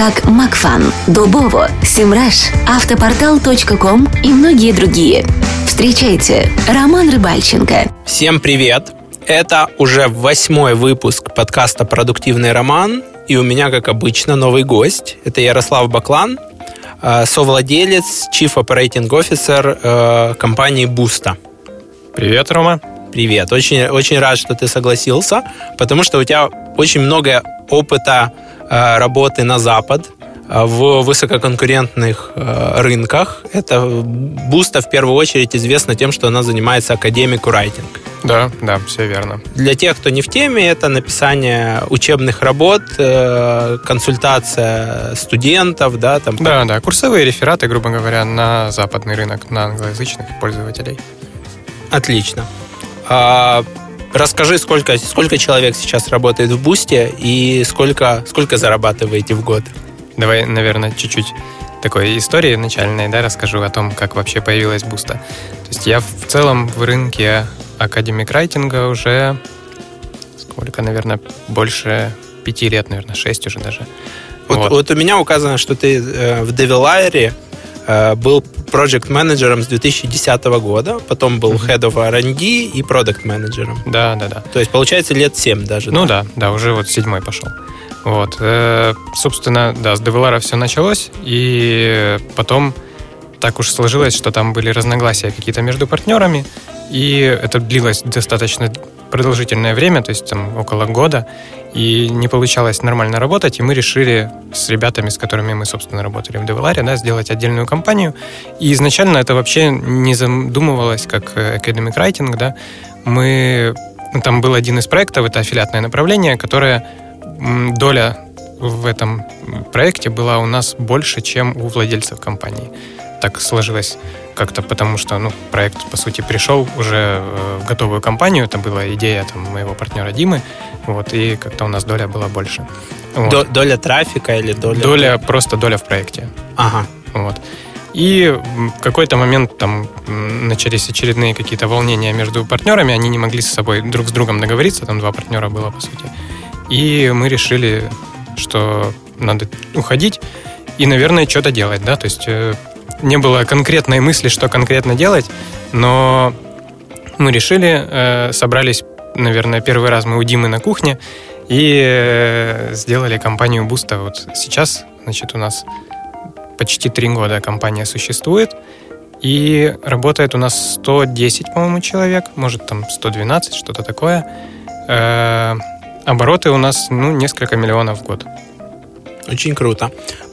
как Макфан, Дубово, Симраш, Автопортал.ком и многие другие. Встречайте, Роман Рыбальченко. Всем привет! Это уже восьмой выпуск подкаста «Продуктивный роман», и у меня, как обычно, новый гость. Это Ярослав Баклан, э, совладелец, Chief Operating Officer э, компании Boosta. Привет, Рома. Привет. Очень, очень рад, что ты согласился, потому что у тебя очень много опыта работы на Запад э, в высококонкурентных э, рынках. Это Boosta в первую очередь известна тем, что она занимается academic writing. Да, да, все верно. Для тех, кто не в теме, это написание учебных работ, консультация студентов, да, там. Да, да, курсовые рефераты, грубо говоря, на западный рынок, на англоязычных пользователей. Отлично. Расскажи, сколько, сколько человек сейчас работает в Бусте и сколько, сколько зарабатываете в год? Давай, наверное, чуть-чуть такой истории начальной, да, расскажу о том, как вообще появилась Буста. То есть я в целом в рынке академик райтинга уже сколько, наверное, больше пяти лет, наверное, шесть уже даже. Вот, вот. вот у меня указано, что ты э, в Девилайре был проект менеджером с 2010 года, потом был Head of R&D и продукт менеджером. Да, да, да. То есть, получается, лет 7 даже. Ну да, да, да уже вот седьмой пошел. Вот. Э, собственно, да, с Девелара все началось, и потом так уж сложилось, что там были разногласия какие-то между партнерами, и это длилось достаточно продолжительное время, то есть там около года, и не получалось нормально работать, и мы решили с ребятами, с которыми мы, собственно, работали в Девеларе, да, сделать отдельную компанию. И изначально это вообще не задумывалось как Academic Writing, да. Мы... Ну, там был один из проектов, это аффилиатное направление, которое доля в этом проекте была у нас больше, чем у владельцев компании. Так сложилось как-то потому, что ну, проект, по сути, пришел уже э, в готовую компанию. Это была идея там, моего партнера Димы. Вот, и как-то у нас доля была больше. Вот. Доля трафика или доля... Доля, просто доля в проекте. Ага. Вот. И в какой-то момент там начались очередные какие-то волнения между партнерами, они не могли с собой друг с другом договориться, там два партнера было, по сути. И мы решили, что надо уходить и, наверное, что-то делать, да, то есть э, не было конкретной мысли, что конкретно делать, но мы решили, э, собрались, наверное, первый раз мы у Димы на кухне и э, сделали компанию Буста. Вот сейчас, значит, у нас почти три года компания существует, и работает у нас 110, по-моему, человек, может, там 112, что-то такое. Э, обороты у нас, ну, несколько миллионов в год. Очень круто.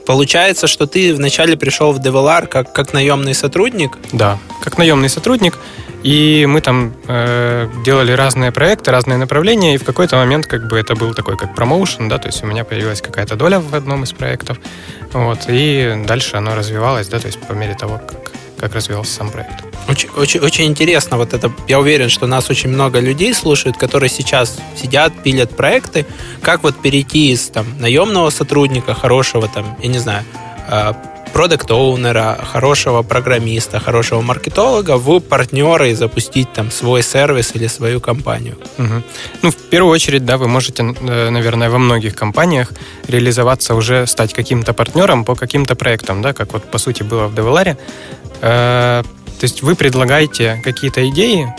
Получается, что ты вначале пришел в Develar как, как наемный сотрудник? Да, как наемный сотрудник. И мы там э, делали разные проекты, разные направления, и в какой-то момент как бы это был такой как промоушен, да, то есть у меня появилась какая-то доля в одном из проектов, вот, и дальше оно развивалось, да, то есть по мере того, как как развивался сам проект. Очень, очень, очень интересно. Вот это, я уверен, что нас очень много людей слушают, которые сейчас сидят, пилят проекты. Как вот перейти из там, наемного сотрудника, хорошего, там, я не знаю, а, продукт оунера хорошего программиста, хорошего маркетолога в партнера и запустить там свой сервис или свою компанию. Угу. Ну, в первую очередь, да, вы можете, э, наверное, во многих компаниях реализоваться уже, стать каким-то партнером по каким-то проектам, да, как вот по сути было в Девеларе. Э, то есть вы предлагаете какие-то идеи,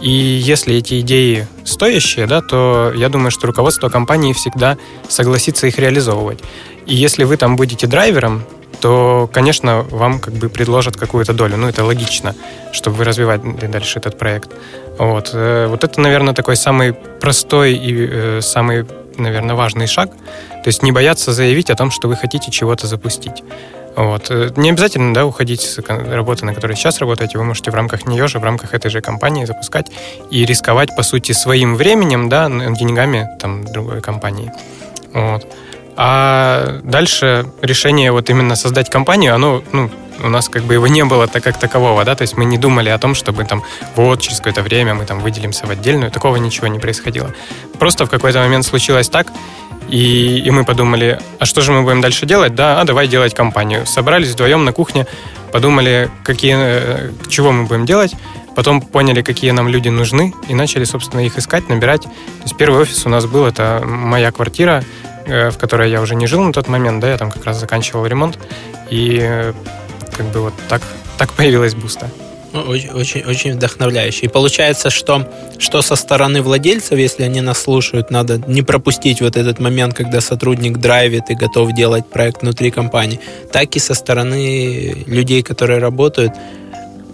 и если эти идеи стоящие, да, то я думаю, что руководство компании всегда согласится их реализовывать. И если вы там будете драйвером, то, конечно, вам как бы предложат какую-то долю. Ну, это логично, чтобы вы развивали дальше этот проект. Вот, э, вот это, наверное, такой самый простой и э, самый, наверное, важный шаг. То есть не бояться заявить о том, что вы хотите чего-то запустить. Вот. Э, не обязательно да, уходить с работы, на которой сейчас работаете. Вы можете в рамках нее же, в рамках этой же компании запускать и рисковать, по сути, своим временем, да, деньгами там, другой компании. Вот. А дальше решение вот именно создать компанию, оно, ну, у нас как бы его не было так как такового, да, то есть мы не думали о том, чтобы там вот через какое-то время мы там выделимся в отдельную, такого ничего не происходило. Просто в какой-то момент случилось так, и, и мы подумали, а что же мы будем дальше делать? Да, а давай делать компанию. Собрались вдвоем на кухне, подумали, какие, э, чего мы будем делать, потом поняли, какие нам люди нужны, и начали, собственно, их искать, набирать. То есть первый офис у нас был, это моя квартира, в которой я уже не жил на тот момент, да, я там как раз заканчивал ремонт, и э, как бы вот так, так появилась Буста. Ну, очень, очень, очень вдохновляюще. И получается, что, что со стороны владельцев, если они нас слушают, надо не пропустить вот этот момент, когда сотрудник драйвит и готов делать проект внутри компании, так и со стороны людей, которые работают,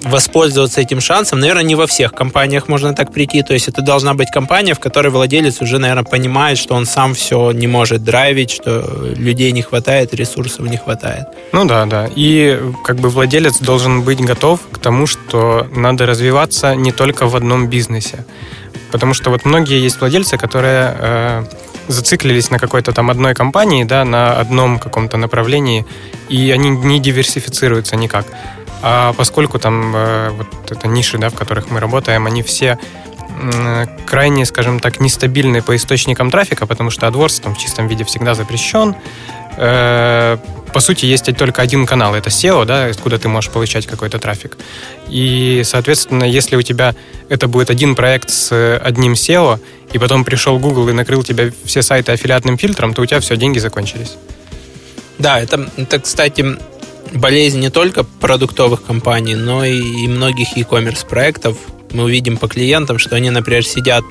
воспользоваться этим шансом. Наверное, не во всех компаниях можно так прийти. То есть это должна быть компания, в которой владелец уже, наверное, понимает, что он сам все не может драйвить, что людей не хватает, ресурсов не хватает. Ну да, да. И как бы владелец должен быть готов к тому, что надо развиваться не только в одном бизнесе. Потому что вот многие есть владельцы, которые э, зациклились на какой-то там одной компании, да, на одном каком-то направлении, и они не диверсифицируются никак. А поскольку там э, вот это ниши, да, в которых мы работаем, они все крайне, скажем так, нестабильны по источникам трафика, потому что AdWords там в чистом виде всегда запрещен. Э, по сути, есть только один канал, это SEO, да, откуда ты можешь получать какой-то трафик. И, соответственно, если у тебя это будет один проект с одним SEO, и потом пришел Google и накрыл тебя все сайты аффилиатным фильтром, то у тебя все, деньги закончились. Да, это, это кстати, болезнь не только продуктовых компаний, но и многих e-commerce проектов. Мы увидим по клиентам, что они, например, сидят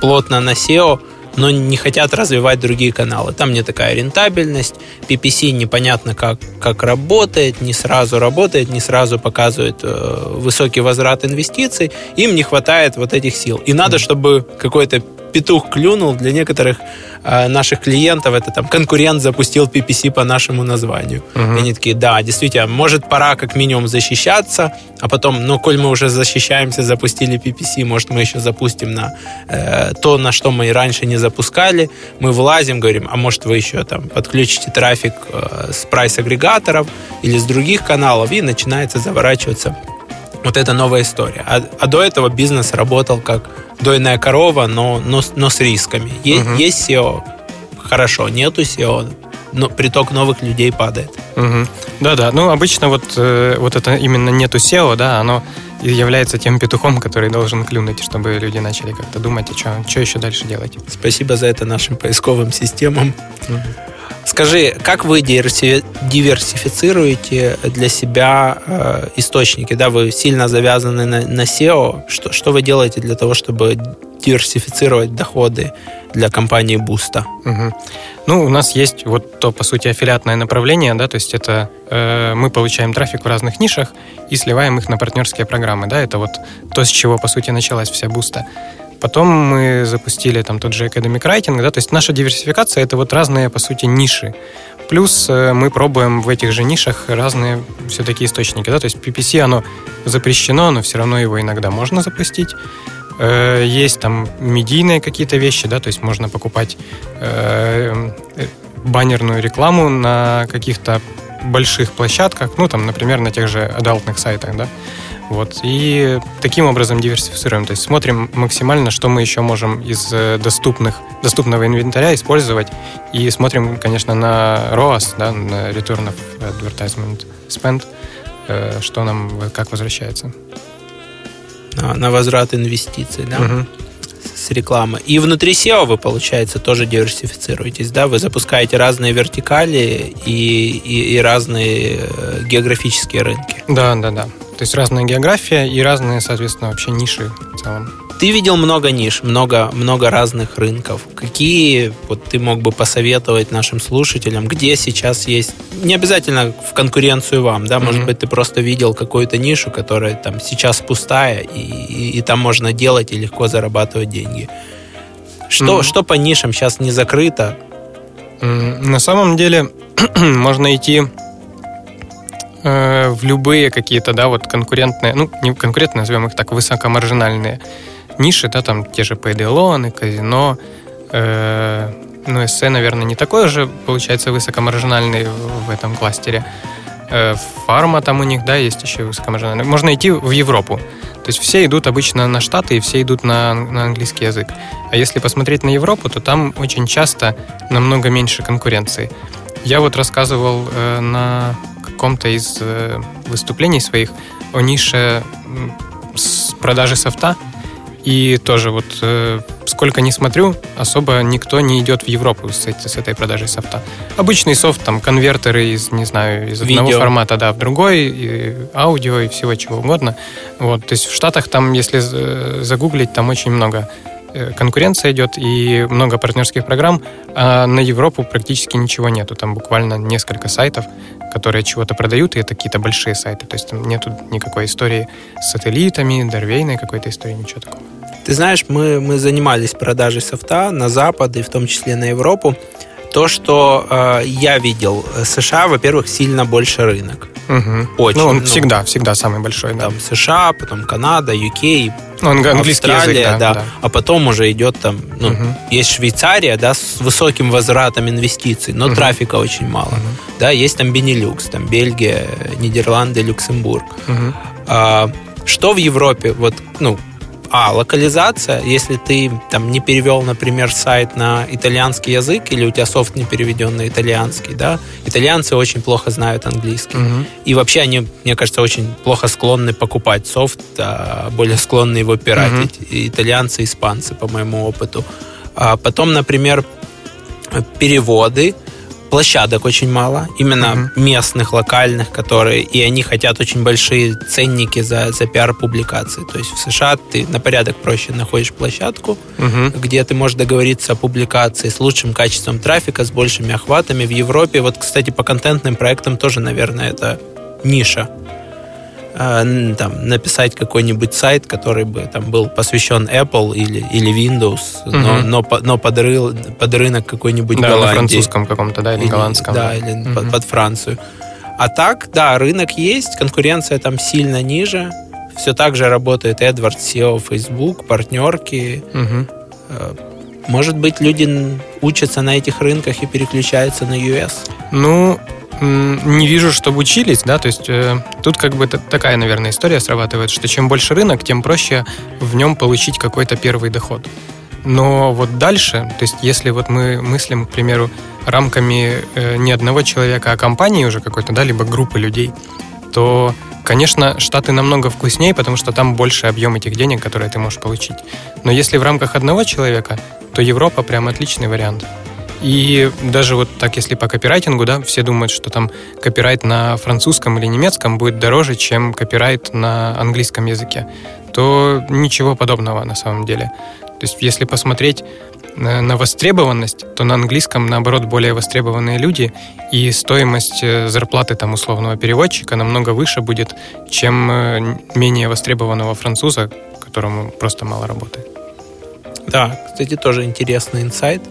плотно на SEO, но не хотят развивать другие каналы. Там не такая рентабельность, PPC непонятно как, как работает, не сразу работает, не сразу показывает э, высокий возврат инвестиций, им не хватает вот этих сил. И надо, чтобы какой-то петух клюнул, для некоторых э, наших клиентов это там конкурент запустил PPC по нашему названию. Uh-huh. И они такие, да, действительно, может пора как минимум защищаться, а потом, ну, коль мы уже защищаемся, запустили PPC, может мы еще запустим на э, то, на что мы и раньше не запускали. Мы влазим, говорим, а может вы еще там подключите трафик э, с прайс-агрегаторов или с других каналов, и начинается заворачиваться вот эта новая история. А, а до этого бизнес работал как дойная корова, но, но, но с рисками. Е, угу. Есть SEO, хорошо, нету SEO, но приток новых людей падает. Угу. Да-да, ну обычно вот, э, вот это именно нету SEO, да, оно является тем петухом, который должен клюнуть, чтобы люди начали как-то думать, а что, что еще дальше делать. Спасибо за это нашим поисковым системам. Угу. Скажи, как вы диверсифицируете для себя э, источники? Да, вы сильно завязаны на, на SEO. Что, что вы делаете для того, чтобы диверсифицировать доходы для компании Буста? Угу. Ну, у нас есть вот то, по сути, аффилиатное направление, да, то есть это э, мы получаем трафик в разных нишах и сливаем их на партнерские программы, да, это вот то, с чего, по сути, началась вся Буста. Потом мы запустили там тот же Academic Writing, да, то есть наша диверсификация — это вот разные, по сути, ниши. Плюс э, мы пробуем в этих же нишах разные все-таки источники, да, то есть PPC, оно запрещено, но все равно его иногда можно запустить. Э, есть там медийные какие-то вещи, да, то есть можно покупать э, баннерную рекламу на каких-то больших площадках, ну, там, например, на тех же адалтных сайтах, да, вот. И таким образом диверсифицируем. То есть смотрим максимально, что мы еще можем из э, доступных, доступного инвентаря использовать. И смотрим, конечно, на ROAS, да, на Return of Advertisement Spend, э, что нам как возвращается. На, на возврат инвестиций, да? Угу с рекламы. И внутри SEO вы, получается, тоже диверсифицируетесь, да? Вы запускаете разные вертикали и, и, и разные э, географические рынки. Да, да, да. То есть разная география и разные, соответственно, вообще ниши в целом. Ты видел много ниш, много, много разных рынков. Какие вот ты мог бы посоветовать нашим слушателям, где сейчас есть, не обязательно в конкуренцию вам, да, может mm-hmm. быть, ты просто видел какую-то нишу, которая там сейчас пустая, и, и, и там можно делать и легко зарабатывать деньги. Что, mm-hmm. что по нишам сейчас не закрыто? Mm-hmm. На самом деле можно идти э, в любые какие-то, да, вот конкурентные, ну, не конкурентные, назовем их так, высокомаржинальные ниши, да, там те же Payday казино, э, ну, эссе, наверное, не такой уже, получается, высокомаржинальный в этом кластере. Э, фарма там у них, да, есть еще высокомаржинальный. Можно идти в Европу. То есть все идут обычно на Штаты и все идут на, на английский язык. А если посмотреть на Европу, то там очень часто намного меньше конкуренции. Я вот рассказывал э, на каком-то из э, выступлений своих о нише с продажи софта. И тоже вот э, сколько не смотрю, особо никто не идет в Европу с, с этой продажей софта. Обычный софт, там, конвертеры из, не знаю, из одного Видео. формата, да, в другой, и аудио и всего чего угодно. Вот, то есть в Штатах там, если загуглить, там очень много Э, конкуренция идет и много партнерских программ, а на Европу практически ничего нету. Там буквально несколько сайтов, которые чего-то продают, и это какие-то большие сайты. То есть там нету никакой истории с сателлитами, дорвейной какой-то истории, ничего такого. Ты знаешь, мы, мы занимались продажей софта на Запад и в том числе на Европу. То, что э, я видел, э, США, во-первых, сильно больше рынок. Угу. Очень. Ну, он ну, всегда, всегда самый большой, да. Там США, потом Канада, UK, ну, английский Австралия, язык, да, да. да. А потом уже идет там, ну, угу. есть Швейцария, да, с высоким возвратом инвестиций, но угу. трафика очень мало. Угу. Да, есть там Бенилюкс, там Бельгия, Нидерланды, Люксембург. Угу. А, что в Европе, вот, ну, а, локализация, если ты там не перевел, например, сайт на итальянский язык, или у тебя софт не переведен на итальянский, да, итальянцы очень плохо знают английский. Угу. И вообще они, мне кажется, очень плохо склонны покупать софт, а более склонны его пиратить. Угу. И итальянцы, испанцы, по моему опыту. А потом, например, переводы площадок очень мало, именно uh-huh. местных, локальных, которые, и они хотят очень большие ценники за, за пиар-публикации. То есть в США ты на порядок проще находишь площадку, uh-huh. где ты можешь договориться о публикации с лучшим качеством трафика, с большими охватами. В Европе, вот, кстати, по контентным проектам тоже, наверное, это ниша. Э, там, написать какой-нибудь сайт, который бы там был посвящен Apple или, или Windows, угу. но, но, но под, ры, под рынок какой-нибудь да, Голландии. на французском каком-то, да, или, или голландском. Да, или угу. под, под Францию. А так, да, рынок есть, конкуренция там сильно ниже. Все так же работает Эдвард, SEO, Facebook, партнерки. Угу. Может быть, люди учатся на этих рынках и переключаются на US? Ну, не вижу, чтобы учились, да, то есть э, тут как бы такая, наверное, история срабатывает, что чем больше рынок, тем проще в нем получить какой-то первый доход. Но вот дальше, то есть если вот мы мыслим, к примеру, рамками э, не одного человека, а компании уже какой-то, да, либо группы людей, то, конечно, Штаты намного вкуснее, потому что там больше объем этих денег, которые ты можешь получить. Но если в рамках одного человека, то Европа прям отличный вариант. И даже вот так, если по копирайтингу, да, все думают, что там копирайт на французском или немецком будет дороже, чем копирайт на английском языке, то ничего подобного на самом деле. То есть если посмотреть на востребованность, то на английском, наоборот, более востребованные люди, и стоимость э, зарплаты там условного переводчика намного выше будет, чем э, менее востребованного француза, которому просто мало работает. Да, кстати, тоже интересный инсайт.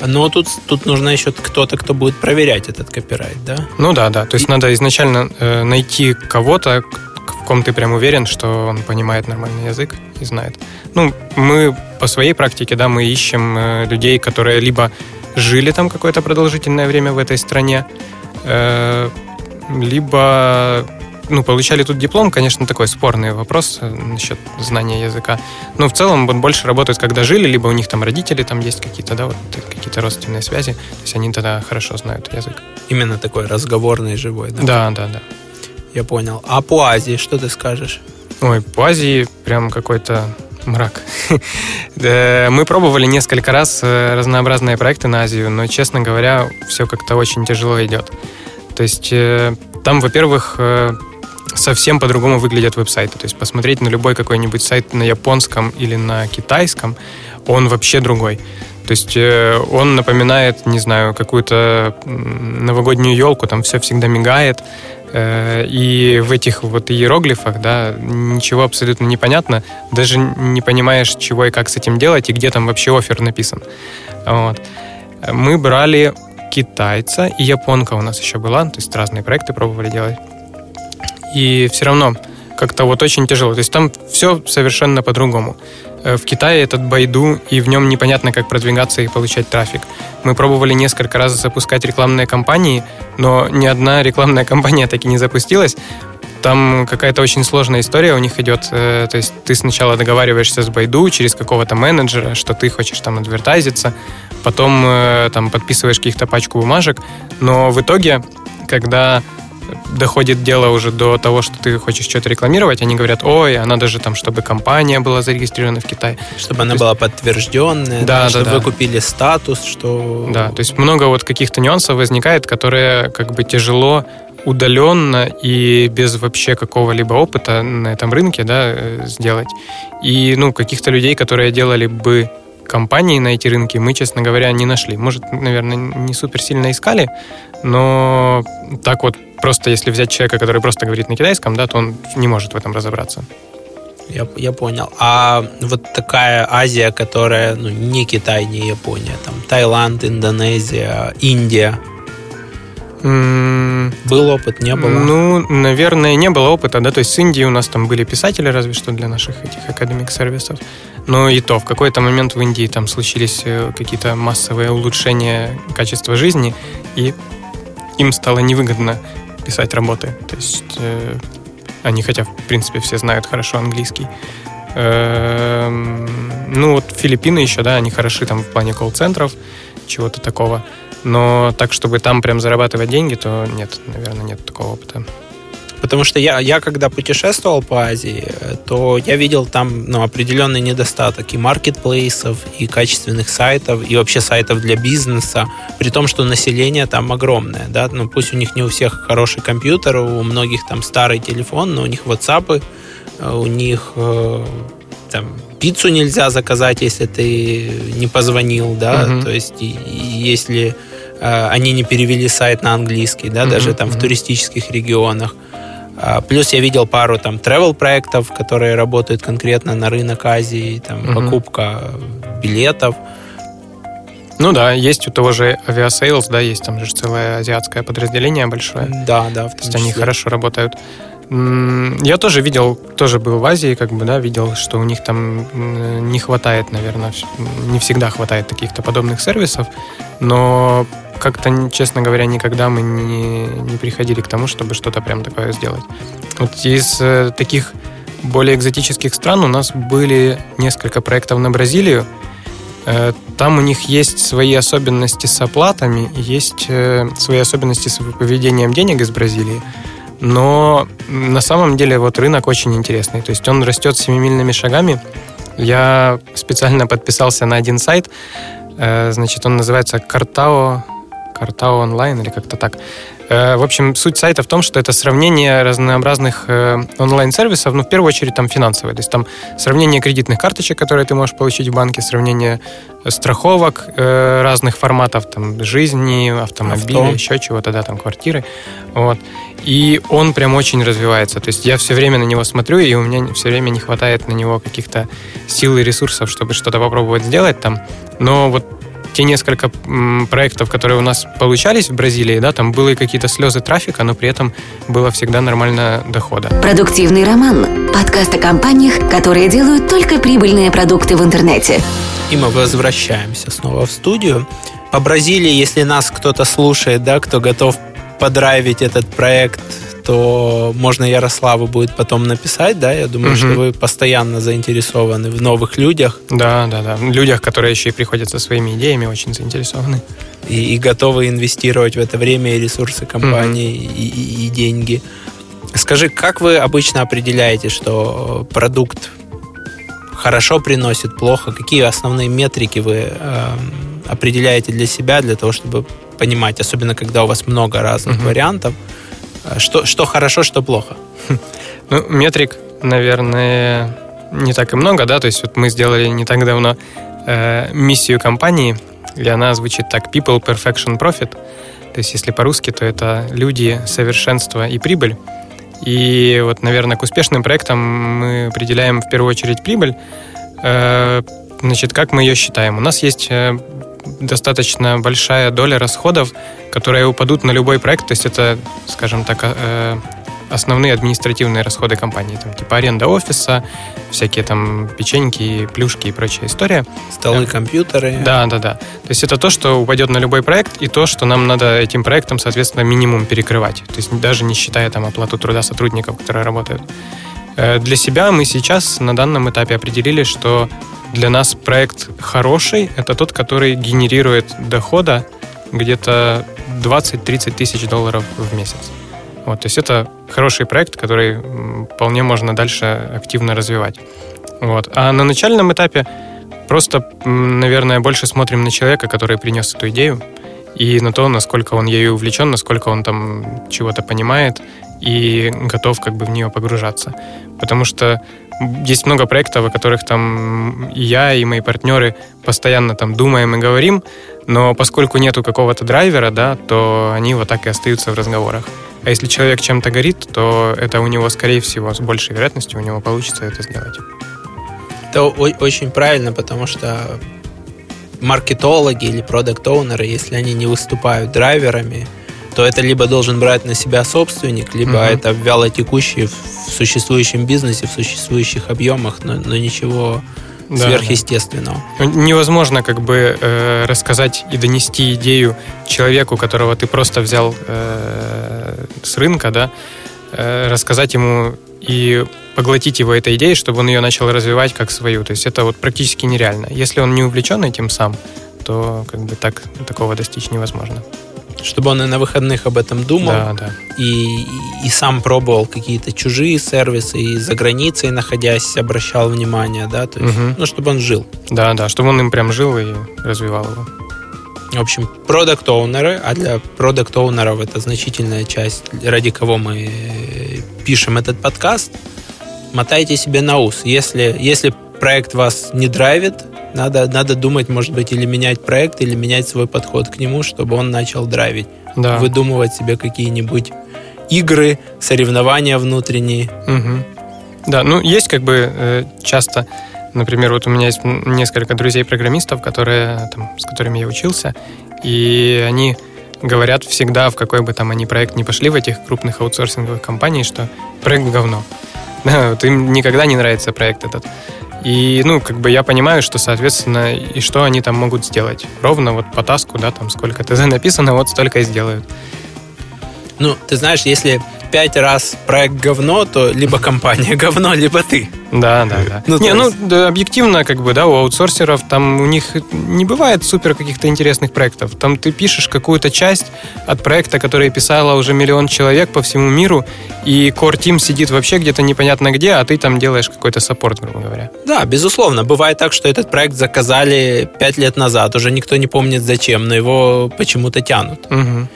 Но тут, тут нужно еще кто-то, кто будет проверять этот копирайт, да? Ну да, да. То есть и... надо изначально э, найти кого-то, в ком ты прям уверен, что он понимает нормальный язык и знает. Ну, мы по своей практике, да, мы ищем э, людей, которые либо жили там какое-то продолжительное время в этой стране, э, либо ну, получали тут диплом, конечно, такой спорный вопрос э, насчет знания языка. Но в целом он больше работает, когда жили, либо у них там родители там есть какие-то, да, вот какие-то родственные связи. То есть они тогда хорошо знают язык. Именно такой разговорный, живой, да? Да, да, да. Я понял. А по Азии что ты скажешь? Ой, по Азии прям какой-то мрак. Мы пробовали несколько раз э, разнообразные проекты на Азию, но, честно говоря, все как-то очень тяжело идет. То есть э, там, во-первых, совсем по-другому выглядят веб-сайты. То есть посмотреть на любой какой-нибудь сайт на японском или на китайском, он вообще другой. То есть э, он напоминает, не знаю, какую-то новогоднюю елку, там все всегда мигает, э, и в этих вот иероглифах, да, ничего абсолютно не понятно, даже не понимаешь, чего и как с этим делать, и где там вообще офер написан. Вот. Мы брали китайца и японка у нас еще была, то есть разные проекты пробовали делать. И все равно как-то вот очень тяжело. То есть там все совершенно по-другому. Э, в Китае этот Байду, и в нем непонятно, как продвигаться и получать трафик. Мы пробовали несколько раз запускать рекламные кампании, но ни одна рекламная кампания так и не запустилась. Там какая-то очень сложная история у них идет. Э, то есть ты сначала договариваешься с Байду через какого-то менеджера, что ты хочешь там адвертайзиться, потом э, там подписываешь каких-то пачку бумажек, но в итоге, когда доходит дело уже до того, что ты хочешь что-то рекламировать, они говорят, ой, а надо же там, чтобы компания была зарегистрирована в Китае. Чтобы она есть... была подтвержденная, да, да, чтобы да. вы купили статус, что... Да, то есть много вот каких-то нюансов возникает, которые как бы тяжело удаленно и без вообще какого-либо опыта на этом рынке да, э, сделать. И ну, каких-то людей, которые делали бы компании на эти рынки, мы, честно говоря, не нашли. Может, наверное, не супер сильно искали, но так вот просто если взять человека, который просто говорит на китайском, да, то он не может в этом разобраться. Я, я понял. А вот такая Азия, которая ну, не Китай, не Япония, там Таиланд, Индонезия, Индия. Mm. Был опыт, не было? Ну, наверное, не было опыта, да, то есть с Индией у нас там были писатели, разве что для наших этих академик сервисов. Но и то, в какой-то момент в Индии там случились э, какие-то массовые улучшения качества жизни, и им стало невыгодно писать работы. То есть э, они, хотя, в принципе, все знают хорошо английский. Э, ну, вот Филиппины еще, да, они хороши там в плане колл-центров, чего-то такого. Но так, чтобы там прям зарабатывать деньги, то нет, наверное, нет такого опыта. Потому что я, я когда путешествовал по Азии, то я видел там ну, определенный недостаток и маркетплейсов, и качественных сайтов, и вообще сайтов для бизнеса, при том, что население там огромное. Да? Ну, пусть у них не у всех хороший компьютер, у многих там старый телефон, но у них WhatsApp, э, у них э, там пиццу нельзя заказать, если ты не позвонил, да, uh-huh. то есть и, и если э, они не перевели сайт на английский, да, uh-huh, даже там uh-huh. в туристических регионах. А, плюс я видел пару там travel проектов, которые работают конкретно на рынок Азии, там угу. покупка билетов. Ну да, есть у того же Aviasales, да, есть там же целое азиатское подразделение большое. Да, да. То есть они хорошо работают. Я тоже видел, тоже был в Азии, как бы, да, видел, что у них там не хватает, наверное, не всегда хватает каких-то подобных сервисов, но как-то, честно говоря, никогда мы не, не приходили к тому, чтобы что-то прям такое сделать. Вот из э, таких более экзотических стран у нас были несколько проектов на Бразилию. Э, там у них есть свои особенности с оплатами, есть э, свои особенности с выведением денег из Бразилии. Но на самом деле вот рынок очень интересный. То есть он растет семимильными шагами. Я специально подписался на один сайт. Значит, он называется Картао Картау онлайн или как-то так. Э, в общем, суть сайта в том, что это сравнение разнообразных э, онлайн-сервисов, ну, в первую очередь, там финансовые. То есть там сравнение кредитных карточек, которые ты можешь получить в банке, сравнение страховок э, разных форматов, там, жизни, автомобиля, Авто. еще чего-то, да, там, квартиры. Вот. И он прям очень развивается. То есть я все время на него смотрю, и у меня все время не хватает на него каких-то сил и ресурсов, чтобы что-то попробовать сделать там. Но вот те несколько проектов, которые у нас получались в Бразилии, да, там были какие-то слезы трафика, но при этом было всегда нормально дохода. Продуктивный роман. Подкаст о компаниях, которые делают только прибыльные продукты в интернете. И мы возвращаемся снова в студию. По Бразилии, если нас кто-то слушает, да, кто готов подрайвить этот проект то можно Ярославу будет потом написать, да? Я думаю, угу. что вы постоянно заинтересованы в новых людях. Да, да, да. Людях, которые еще и приходят со своими идеями, очень заинтересованы. И, и готовы инвестировать в это время и ресурсы компании, угу. и, и, и деньги. Скажи, как вы обычно определяете, что продукт хорошо приносит, плохо? Какие основные метрики вы э, определяете для себя, для того, чтобы понимать, особенно когда у вас много разных uh-huh. вариантов, Что, что хорошо, что плохо? Ну, метрик, наверное, не так и много, да, то есть вот мы сделали не так давно э, миссию компании, и она звучит так People, Perfection, Profit. То есть если по-русски, то это люди, совершенство и прибыль. И вот, наверное, к успешным проектам мы определяем в первую очередь прибыль. Э, значит, как мы ее считаем? У нас есть э, достаточно большая доля расходов, которые упадут на любой проект. То есть это, скажем так, э, основные административные расходы компании, там, типа аренда офиса, всякие там печеньки, плюшки и прочая история. Столы, компьютеры. Да, да, да. То есть это то, что упадет на любой проект, и то, что нам надо этим проектом, соответственно, минимум перекрывать. То есть даже не считая там оплату труда сотрудников, которые работают. Э, для себя мы сейчас на данном этапе определили, что для нас проект хороший, это тот, который генерирует дохода где-то 20-30 тысяч долларов в месяц. Вот, то есть это хороший проект, который вполне можно дальше активно развивать. Вот. А на начальном этапе просто, наверное, больше смотрим на человека, который принес эту идею, и на то, насколько он ею увлечен, насколько он там чего-то понимает и готов как бы в нее погружаться. Потому что есть много проектов, о которых там и я, и мои партнеры постоянно там думаем и говорим, но поскольку нету какого-то драйвера, да, то они вот так и остаются в разговорах. А если человек чем-то горит, то это у него, скорее всего, с большей вероятностью у него получится это сделать. Это очень правильно, потому что маркетологи или продукт-оунеры, если они не выступают драйверами, то это либо должен брать на себя собственник, либо угу. это вяло текущий в существующем бизнесе, в существующих объемах, но, но ничего да, сверхъестественного. Да. Невозможно как бы э, рассказать и донести идею человеку, которого ты просто взял э, с рынка, да, э, рассказать ему и поглотить его этой идеей, чтобы он ее начал развивать как свою. То есть это вот практически нереально. Если он не увлечен этим сам, то как бы так такого достичь невозможно чтобы он и на выходных об этом думал, да, да. И, и сам пробовал какие-то чужие сервисы, и за границей находясь обращал внимание, да, то есть, угу. ну, чтобы он жил. Да, да, чтобы он им прям жил и развивал его. В общем, продукт оунеры а для продукт оунеров это значительная часть, ради кого мы пишем этот подкаст, мотайте себе на ус. Если, если проект вас не драйвит, надо, надо думать, может быть, или менять проект, или менять свой подход к нему, чтобы он начал драйвить. Да. Выдумывать себе какие-нибудь игры, соревнования внутренние. Угу. Да, ну есть как бы э, часто, например, вот у меня есть несколько друзей-программистов, которые, там, с которыми я учился, и они говорят всегда, в какой бы там они проект не пошли в этих крупных аутсорсинговых компаниях, что проект говно. Да, вот им никогда не нравится проект этот. И, ну, как бы я понимаю, что, соответственно, и что они там могут сделать. Ровно вот по таску, да, там сколько ТЗ написано, вот столько и сделают. Ну, ты знаешь, если пять раз проект говно, то либо компания говно, либо ты. Да, да, да. Ну, не, ну, есть... ну, да, объективно, как бы, да, у аутсорсеров там у них не бывает супер каких-то интересных проектов. Там ты пишешь какую-то часть от проекта, который писала уже миллион человек по всему миру, и core team сидит вообще где-то непонятно где, а ты там делаешь какой-то саппорт, грубо говоря. Да, безусловно. Бывает так, что этот проект заказали пять лет назад, уже никто не помнит зачем, но его почему-то тянут. Угу.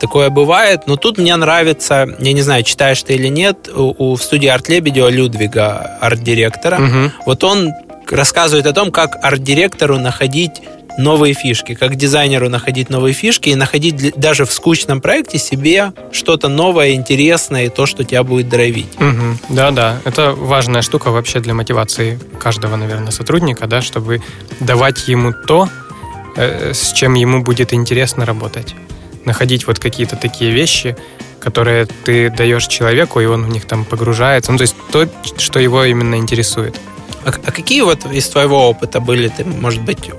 Такое бывает, но тут мне нравится, я не знаю, читаешь ты или нет, у, у в студии Арт Лебедева Людвига, арт-директора, угу. вот он рассказывает о том, как арт-директору находить новые фишки, как дизайнеру находить новые фишки и находить даже в скучном проекте себе что-то новое, интересное и то, что тебя будет драйвить. Угу. Да, да, это важная штука вообще для мотивации каждого, наверное, сотрудника, да, чтобы давать ему то, э, с чем ему будет интересно работать находить вот какие-то такие вещи, которые ты даешь человеку, и он в них там погружается. Ну, то есть то, что его именно интересует. А, а какие вот из твоего опыта были, ты, может быть,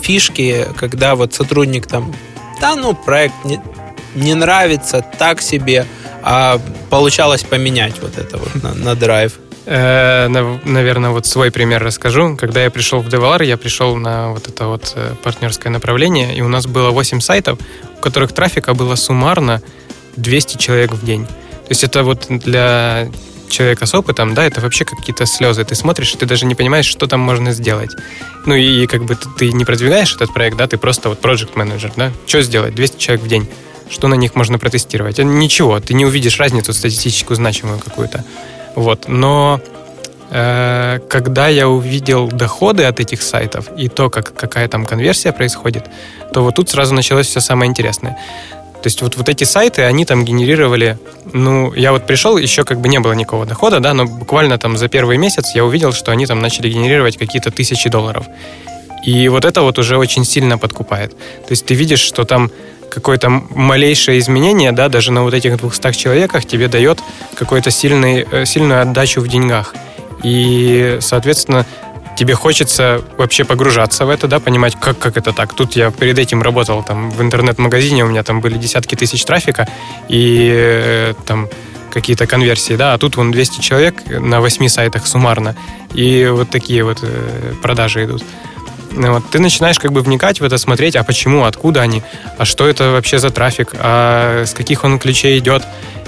фишки, когда вот сотрудник там, да, ну, проект не, не нравится, так себе, а получалось поменять вот это вот на, на драйв? Э, наверное, вот свой пример расскажу. Когда я пришел в Devalar, я пришел на вот это вот э, партнерское направление, и у нас было 8 сайтов, которых трафика было суммарно 200 человек в день. То есть это вот для человека с опытом, да, это вообще какие-то слезы. Ты смотришь, и ты даже не понимаешь, что там можно сделать. Ну и как бы ты, не продвигаешь этот проект, да, ты просто вот project менеджер, да, что сделать, 200 человек в день. что на них можно протестировать? Ничего, ты не увидишь разницу статистическую значимую какую-то. Вот. Но э, когда я увидел доходы от этих сайтов и то, как, какая там конверсия происходит, то вот тут сразу началось все самое интересное. То есть вот, вот эти сайты, они там генерировали, ну, я вот пришел, еще как бы не было никакого дохода, да, но буквально там за первый месяц я увидел, что они там начали генерировать какие-то тысячи долларов. И вот это вот уже очень сильно подкупает. То есть ты видишь, что там какое-то малейшее изменение, да, даже на вот этих 200 человеках тебе дает какую-то э, сильную отдачу в деньгах. И, соответственно, тебе хочется вообще погружаться в это, да, понимать, как, как это так. Тут я перед этим работал там в интернет-магазине, у меня там были десятки тысяч трафика, и э, там какие-то конверсии, да, а тут вон 200 человек на 8 сайтах суммарно, и вот такие вот э, продажи идут. Ну вот, ты начинаешь как бы вникать в это, смотреть, а почему, откуда они, а что это вообще за трафик, а с каких он ключей идет,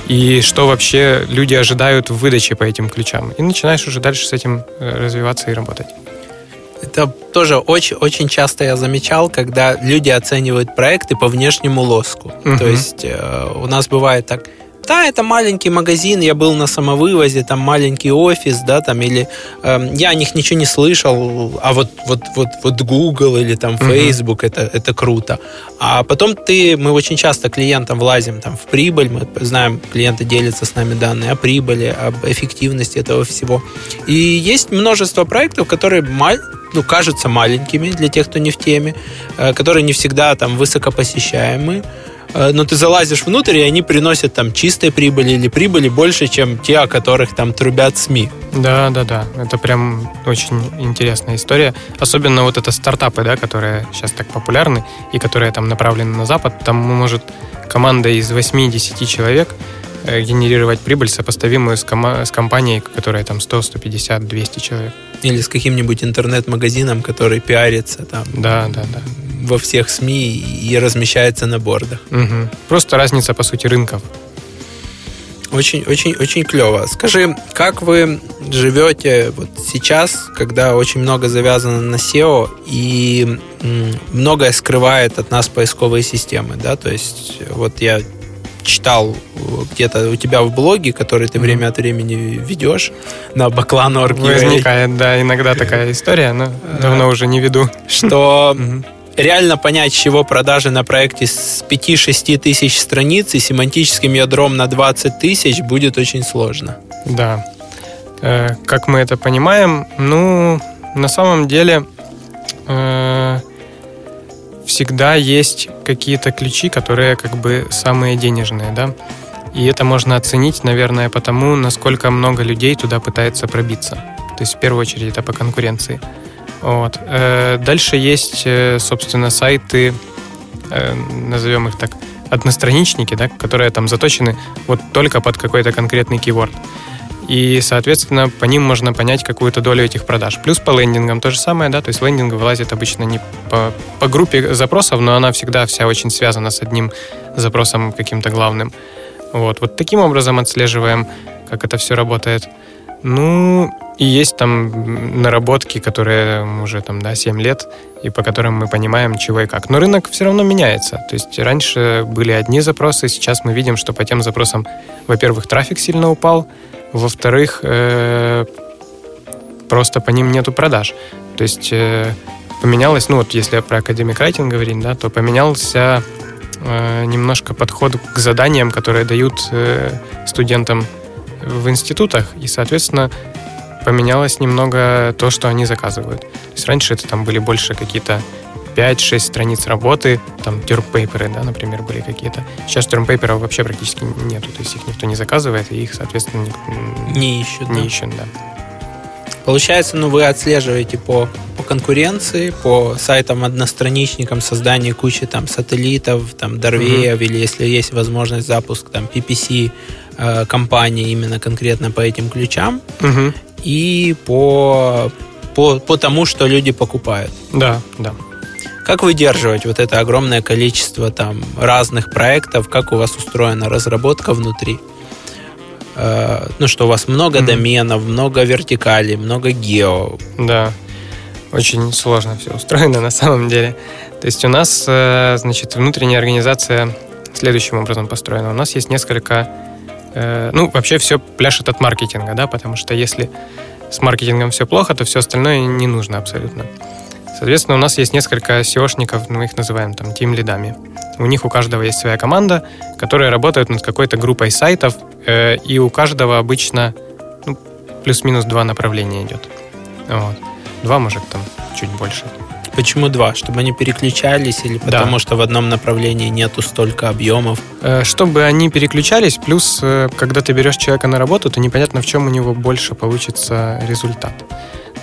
и что вообще люди ожидают в выдаче по этим ключам. И начинаешь уже дальше с этим э, развиваться и работать. Это тоже очень, очень часто я замечал, когда люди оценивают проекты по внешнему лоску. Угу. То есть э, у нас бывает так, да, это маленький магазин, я был на самовывозе, там маленький офис, да, там, или э, я о них ничего не слышал, а вот, вот, вот, вот Google или там Facebook, uh-huh. это, это круто. А потом ты, мы очень часто клиентам влазим там в прибыль, мы знаем, клиенты делятся с нами данные о прибыли, об эффективности этого всего. И есть множество проектов, которые маль, ну, кажутся маленькими для тех, кто не в теме, э, которые не всегда там высокопосещаемые, Э, но ты залазишь внутрь, и они приносят там чистой прибыли или прибыли больше, чем те, о которых там трубят СМИ. Да, да, да. Это прям очень интересная история. Особенно вот это стартапы, да, которые сейчас так популярны и которые там направлены на Запад. Там может команда из 8-10 человек э, генерировать прибыль, сопоставимую с, кома- с компанией, которая там 100, 150, 200 человек. Или с каким-нибудь интернет-магазином, который пиарится там. Да, да, да во всех СМИ и размещается на бордах. Угу. Просто разница, по сути, рынков. Очень, очень, очень клево. Скажи, как вы живете вот сейчас, когда очень много завязано на SEO и многое скрывает от нас поисковые системы, да? То есть вот я читал где-то у тебя в блоге, который ты время от времени ведешь на баклан.org. Возникает, да, иногда такая история, но давно уже не веду. Что реально понять, чего продажи на проекте с 5-6 тысяч страниц и семантическим ядром на 20 тысяч будет очень сложно. Да. Э, как мы это понимаем? Ну, на самом деле э, всегда есть какие-то ключи, которые как бы самые денежные, да. И это можно оценить, наверное, потому, насколько много людей туда пытается пробиться. То есть в первую очередь это по конкуренции. Вот. Э, дальше есть, э, собственно, сайты, э, назовем их так, одностраничники, да, которые там заточены вот только под какой-то конкретный keyword. И, соответственно, по ним можно понять какую-то долю этих продаж. Плюс по лендингам то же самое, да, то есть лендинг вылазит обычно не по, по группе запросов, но она всегда вся очень связана с одним запросом каким-то главным. Вот, вот таким образом отслеживаем, как это все работает. Ну, и есть там наработки, которые уже там, да, 7 лет, и по которым мы понимаем, чего и как. Но рынок все равно меняется. То есть раньше были одни запросы, сейчас мы видим, что по тем запросам, во-первых, трафик сильно упал, во-вторых, э, просто по ним нету продаж. То есть э, поменялось, ну вот если про академик райтинг говорить, да, то поменялся э, немножко подход к заданиям, которые дают студентам в институтах, и, соответственно, поменялось немного то, что они заказывают. То есть раньше это там были больше какие-то 5-6 страниц работы, там термпейперы, да, например, были какие-то. Сейчас термпейперов вообще практически нету, то есть их никто не заказывает, и их, соответственно, не ищут. Не да? ищут, да. Получается, ну, вы отслеживаете по, по конкуренции, по сайтам-одностраничникам, создание кучи там сателлитов, там, дорвеев, mm-hmm. или если есть возможность запуск там PPC э, компании именно конкретно по этим ключам. Mm-hmm и по, по, по тому, что люди покупают. Да, да. Как выдерживать вот это огромное количество там разных проектов? Как у вас устроена разработка внутри? Э, ну, что у вас много mm-hmm. доменов, много вертикалей, много гео. Да, очень сложно все устроено на самом деле. То есть у нас, э, значит, внутренняя организация следующим образом построена. У нас есть несколько... Э, ну, вообще все пляшет от маркетинга, да, потому что если с маркетингом все плохо, то все остальное не нужно абсолютно. Соответственно, у нас есть несколько SEOшников, мы их называем там тим-лидами. У них у каждого есть своя команда, которая работает над какой-то группой сайтов, э, и у каждого обычно ну, плюс-минус два направления идет. Вот. Два, может, там чуть больше. Почему два? Чтобы они переключались или потому да. что в одном направлении нету столько объемов? Э, чтобы они переключались, плюс э, когда ты берешь человека на работу, то непонятно, в чем у него больше получится результат.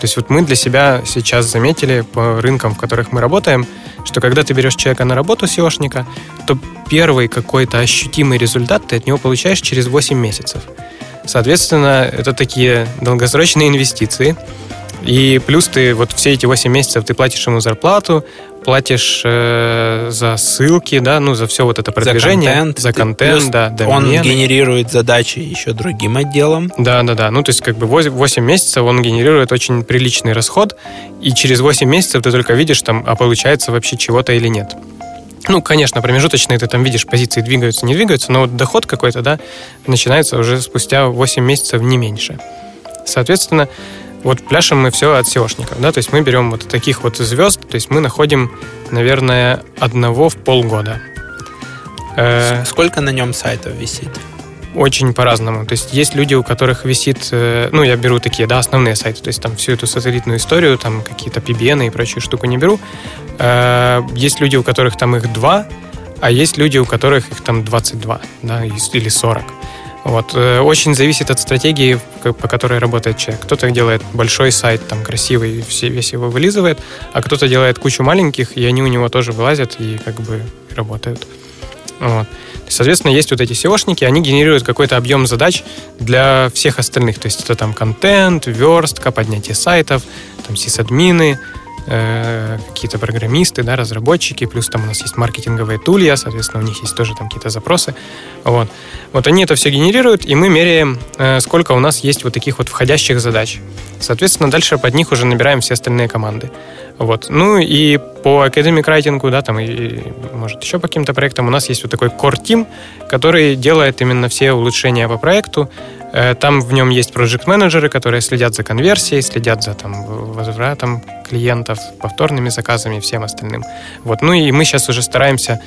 То есть вот мы для себя сейчас заметили по рынкам, в которых мы работаем, что когда ты берешь человека на работу SEOшника, то первый какой-то ощутимый результат ты от него получаешь через 8 месяцев. Соответственно, это такие долгосрочные инвестиции, и плюс ты вот все эти 8 месяцев ты платишь ему зарплату, платишь э, за ссылки, да, ну, за все вот это продвижение. За контент. За контент, плюс да. Домены. Он генерирует задачи еще другим отделам. Да, да, да. Ну, то есть как бы 8 месяцев он генерирует очень приличный расход, и через 8 месяцев ты только видишь там, а получается вообще чего-то или нет. Ну, конечно, промежуточные ты там видишь, позиции двигаются, не двигаются, но вот доход какой-то, да, начинается уже спустя 8 месяцев не меньше. Соответственно, вот пляшем мы все от SEOшников, да, то есть мы берем вот таких вот звезд, то есть мы находим, наверное, одного в полгода. Э, Сколько на нем сайтов висит? Очень по-разному. То есть есть люди, у которых висит, э, ну, я беру такие, да, основные сайты, то есть там всю эту сателлитную историю, там какие-то PBN и прочую штуку не беру. Э, есть люди, у которых там их два, а есть люди, у которых их там 22, да, или 40. Вот. Э, очень зависит от стратегии, по которой работает человек. Кто-то делает большой сайт, там красивый, все, весь его вылизывает, а кто-то делает кучу маленьких, и они у него тоже вылазят и как бы работают. Вот. Соответственно, есть вот эти SEOшники, они генерируют какой-то объем задач для всех остальных. То есть это там контент, верстка, поднятие сайтов, там сисадмины, Э, какие-то программисты, да, разработчики, плюс там у нас есть маркетинговые тулья, соответственно, у них есть тоже там какие-то запросы. Вот. вот они это все генерируют, и мы меряем, э, сколько у нас есть вот таких вот входящих задач. Соответственно, дальше под них уже набираем все остальные команды. Вот. Ну и по Academic Writing, да, там и, может, еще по каким-то проектам у нас есть вот такой core team, который делает именно все улучшения по проекту, Э, там в нем есть проект-менеджеры, которые следят за конверсией, следят за там, возвратом клиентов, повторными заказами и всем остальным. Вот. Ну и мы сейчас уже стараемся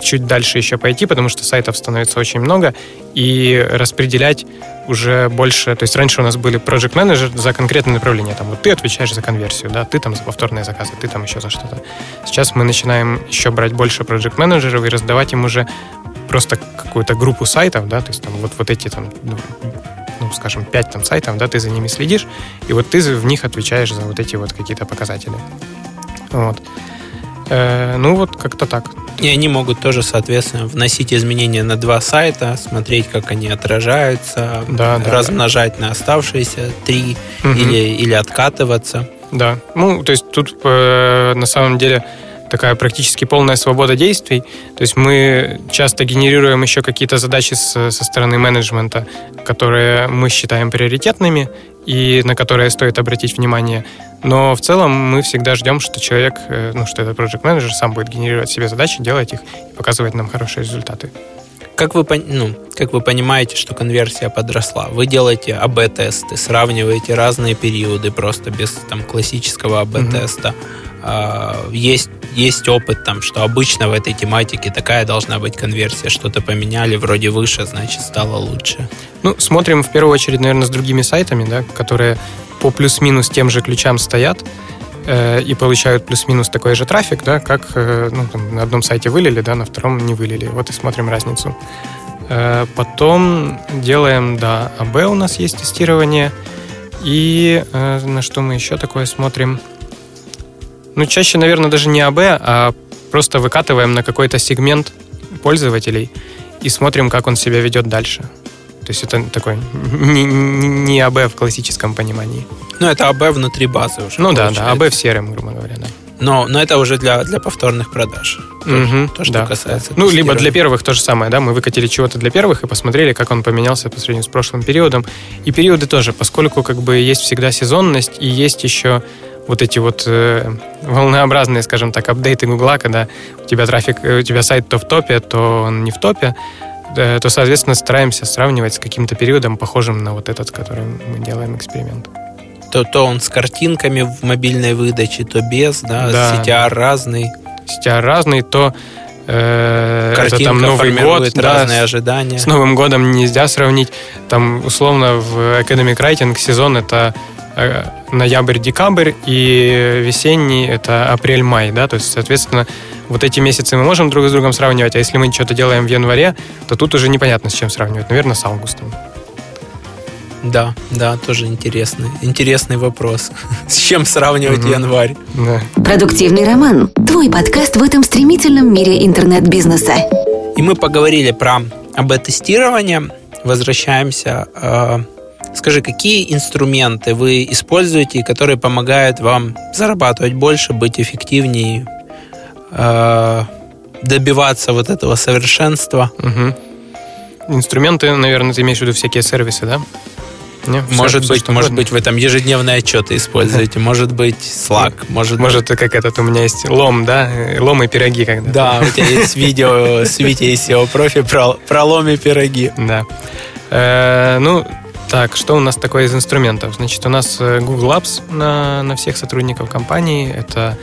чуть дальше еще пойти, потому что сайтов становится очень много, и распределять уже больше... То есть раньше у нас были project менеджер за конкретное направление. Там вот ты отвечаешь за конверсию, да, ты там за повторные заказы, ты там еще за что-то. Сейчас мы начинаем еще брать больше project менеджеров и раздавать им уже просто какую-то группу сайтов, да, то есть там вот, вот эти там, ну, скажем, пять там сайтов, да, ты за ними следишь, и вот ты в них отвечаешь за вот эти вот какие-то показатели. Вот. Э, ну, вот как-то так. И они могут тоже, соответственно, вносить изменения на два сайта, смотреть, как они отражаются, да, размножать да. на оставшиеся три угу. или, или откатываться. Да. Ну, то есть тут э, на самом деле такая практически полная свобода действий. То есть мы часто генерируем еще какие-то задачи с, со стороны менеджмента, которые мы считаем приоритетными и на которые стоит обратить внимание. Но в целом мы всегда ждем, что человек, э, ну, что этот проект менеджер сам будет генерировать себе задачи, делать их и показывать нам хорошие результаты. Как вы, ну, как вы понимаете, что конверсия подросла? Вы делаете АБ-тесты, сравниваете разные периоды просто без там, классического АБ-теста. Mm-hmm. Есть, есть опыт там, что обычно в этой тематике такая должна быть конверсия, что-то поменяли, вроде выше, значит, стало лучше. Ну, смотрим в первую очередь, наверное, с другими сайтами, да, которые по плюс-минус тем же ключам стоят э, и получают плюс-минус такой же трафик, да, как э, ну, там, на одном сайте вылили, да, на втором не вылили. Вот и смотрим разницу. Э, потом делаем, да, АБ у нас есть тестирование. И э, на что мы еще такое смотрим – ну, чаще, наверное, даже не АБ, а просто выкатываем на какой-то сегмент пользователей и смотрим, как он себя ведет дальше. То есть это такой не, не АБ в классическом понимании. Ну, это АБ внутри базы уже. Ну да, да, АБ в сером, грубо говоря, да. Но, но это уже для, для повторных продаж. Угу, то, что да. касается. Ну, либо для первых то же самое, да, мы выкатили чего-то для первых и посмотрели, как он поменялся по сравнению с прошлым периодом. И периоды тоже, поскольку как бы есть всегда сезонность и есть еще вот эти вот э, волнообразные, скажем так, апдейты Гугла, когда у тебя трафик, э, у тебя сайт то в топе, то он не в топе, э, то, соответственно, стараемся сравнивать с каким-то периодом, похожим на вот этот, который мы делаем эксперимент. То, то он с картинками в мобильной выдаче, то без, да, Да. CTR разный, CTR разный, то э, это картинка там Новый год, да, разные ожидания. С Новым годом нельзя сравнить. Там, условно, в Academic Writing сезон это э, ноябрь-декабрь, и весенний это апрель-май, да, то есть, соответственно, вот эти месяцы мы можем друг с другом сравнивать, а если мы что-то делаем в январе, то тут уже непонятно, с чем сравнивать. Наверное, с августом. Да, да, тоже интересный, интересный вопрос. С чем сравнивать январь? Да. Продуктивный роман. Твой подкаст в этом стремительном мире интернет-бизнеса. И мы поговорили про АБ-тестирование. Возвращаемся. Э, Скажи, какие инструменты вы используете, которые помогают вам зарабатывать больше, быть эффективнее, э, добиваться вот этого совершенства? Мгм. Инструменты, наверное, ты имеешь в виду всякие сервисы, да? Не? Всё- Может всё, быть, может угодно. быть, вы там ежедневные отчеты используете, может быть, Slack, может, Может, как этот у меня есть лом, да? Лом и пироги когда Да, у тебя есть видео с Витей из SEO профи про, про лом и пироги. Да. Э, ну, так, что у нас такое из инструментов? Значит, у нас э, Google Apps на, на всех сотрудников компании. Это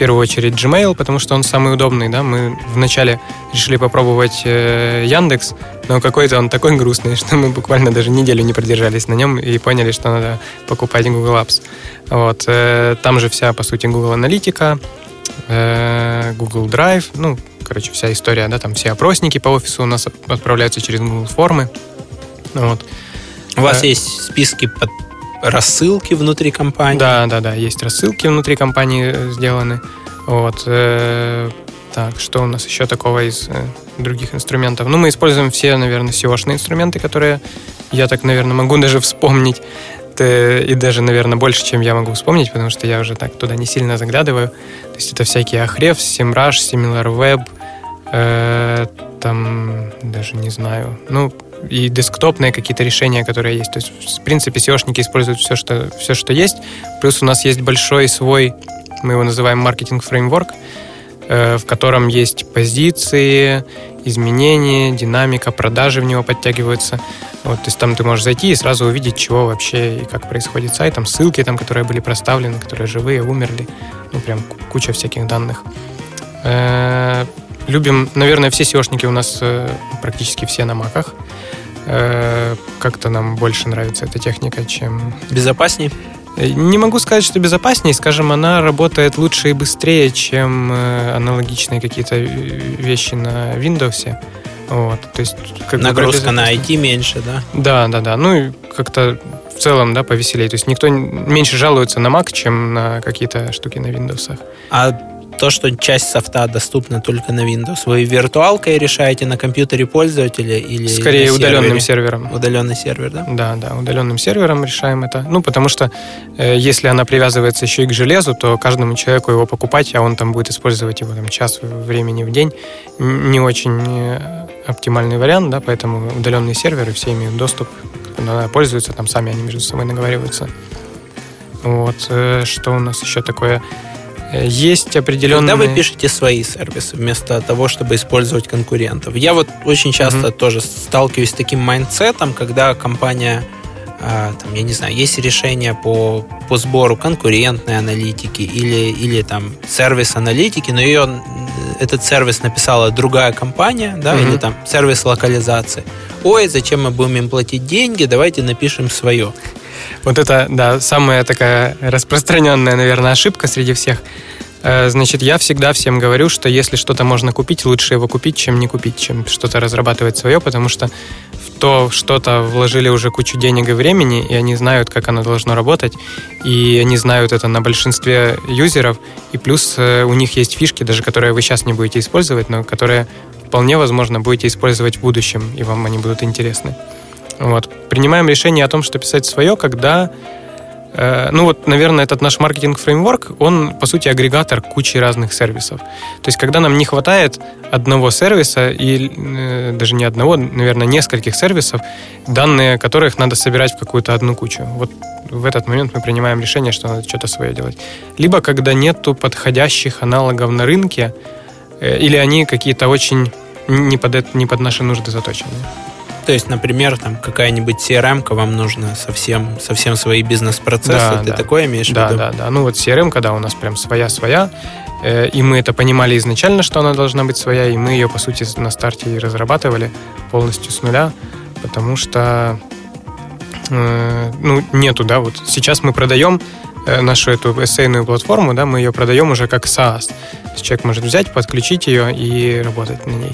первую очередь Gmail, потому что он самый удобный. Да? Мы вначале решили попробовать э, Яндекс, но какой-то он такой грустный, что мы буквально даже неделю не продержались на нем и поняли, что надо покупать Google Apps. Вот. э, там же вся, по сути, Google Аналитика, э, Google Drive, ну, короче, вся история, да, там все опросники по офису у нас от- отправляются через Google формы. Вот. У вас Э, есть списки под рассылки внутри компании? Да, да, да, есть рассылки внутри компании э, сделаны. Вот. э, Так, что у нас еще такого из э, других инструментов? Ну, мы используем все, наверное, SEO-шные инструменты, которые я так, наверное, могу даже вспомнить. И даже, наверное, больше, чем я могу вспомнить, потому что я уже так туда не сильно заглядываю. То есть это всякие Ahrefs, SEMrush, SimilarWeb, э, там даже не знаю. Ну, и десктопные какие-то решения, которые есть. То есть, в принципе, SEOшники используют все, что, все, что есть. Плюс у нас есть большой свой, мы его называем маркетинг-фреймворк, э, в котором есть позиции, изменения, динамика, продажи в него подтягиваются. Вот, то есть там ты можешь зайти и сразу увидеть, чего вообще и как происходит сайт. Там ссылки, там, которые были проставлены, которые живые, умерли. Ну, прям ку- куча всяких данных. Э, Любим, наверное, все SEOшники у нас э, практически все на маках. Э, Как-то нам больше нравится эта техника, чем Безопаснее? Э, Не могу сказать, что безопаснее, скажем, она работает лучше и быстрее, чем э, аналогичные какие-то вещи на Windows. Вот, то есть как Нагрузка на. IT меньше, да? Да, да, да. Ну и как-то в целом, да, повеселее. То есть никто меньше жалуется на Mac, чем на какие-то штуки на Windows. А то, что часть софта доступна только на Windows, вы виртуалкой решаете на компьютере пользователя или Скорее удаленным сервером. Удаленный сервер, да? Да, да, удаленным сервером решаем это. Ну, потому что э, если она привязывается еще и к железу, то каждому человеку его покупать, а он там будет использовать его там час времени в день, не очень э, оптимальный вариант, да, поэтому удаленные серверы все имеют доступ, пользуются, там сами они между собой наговариваются. Вот, э, что у нас еще такое? Э, Есть определенные... Когда вы пишете свои сервисы вместо того, чтобы использовать конкурентов? Я вот очень часто Мгм. тоже сталкиваюсь с таким майндсетом, когда компания, а, там, я не знаю, есть решение по, по сбору конкурентной аналитики или, или там сервис аналитики, но ее, этот сервис написала другая компания, да, Мгм. или там сервис локализации. Ой, зачем мы будем им платить деньги, давайте напишем свое. Вот это, да, самая такая распространенная, наверное, ошибка среди всех. Э, Значит, я всегда всем говорю, что если что-то можно купить, лучше его купить, чем не купить, чем что-то разрабатывать свое, потому что в то что-то вложили уже кучу денег и времени, и они знают, как оно должно работать, и они знают это на большинстве юзеров, и плюс э, у них есть фишки, даже которые вы сейчас не будете использовать, но которые вполне возможно будете использовать в будущем, и вам они будут интересны. Вот. Принимаем решение о том, что писать свое, когда Э, ну вот, наверное, этот наш маркетинг-фреймворк, он, по сути, агрегатор кучи разных сервисов. То есть, когда нам не хватает одного сервиса, и э, даже не одного, наверное, нескольких сервисов, данные которых надо собирать в какую-то одну кучу. Вот в этот момент мы принимаем решение, что надо что-то свое делать. Либо когда нету подходящих аналогов на рынке, э, или они какие-то очень не под, это, не под наши нужды заточены. То есть, например, там какая-нибудь CRM вам нужно совсем, совсем свои бизнес-процессы. Да, Ты да. такое имеешь да, в виду? Да, да, да. Ну вот CRM, когда у нас прям своя-своя, э, и мы это понимали изначально, что она должна быть своя, и мы ее, по сути, на старте и разрабатывали полностью с нуля, потому что э, ну, нету, да, вот сейчас мы продаем э, нашу эту эссейную платформу, да, мы ее продаем уже как SaaS. То есть человек может взять, подключить ее и работать на ней.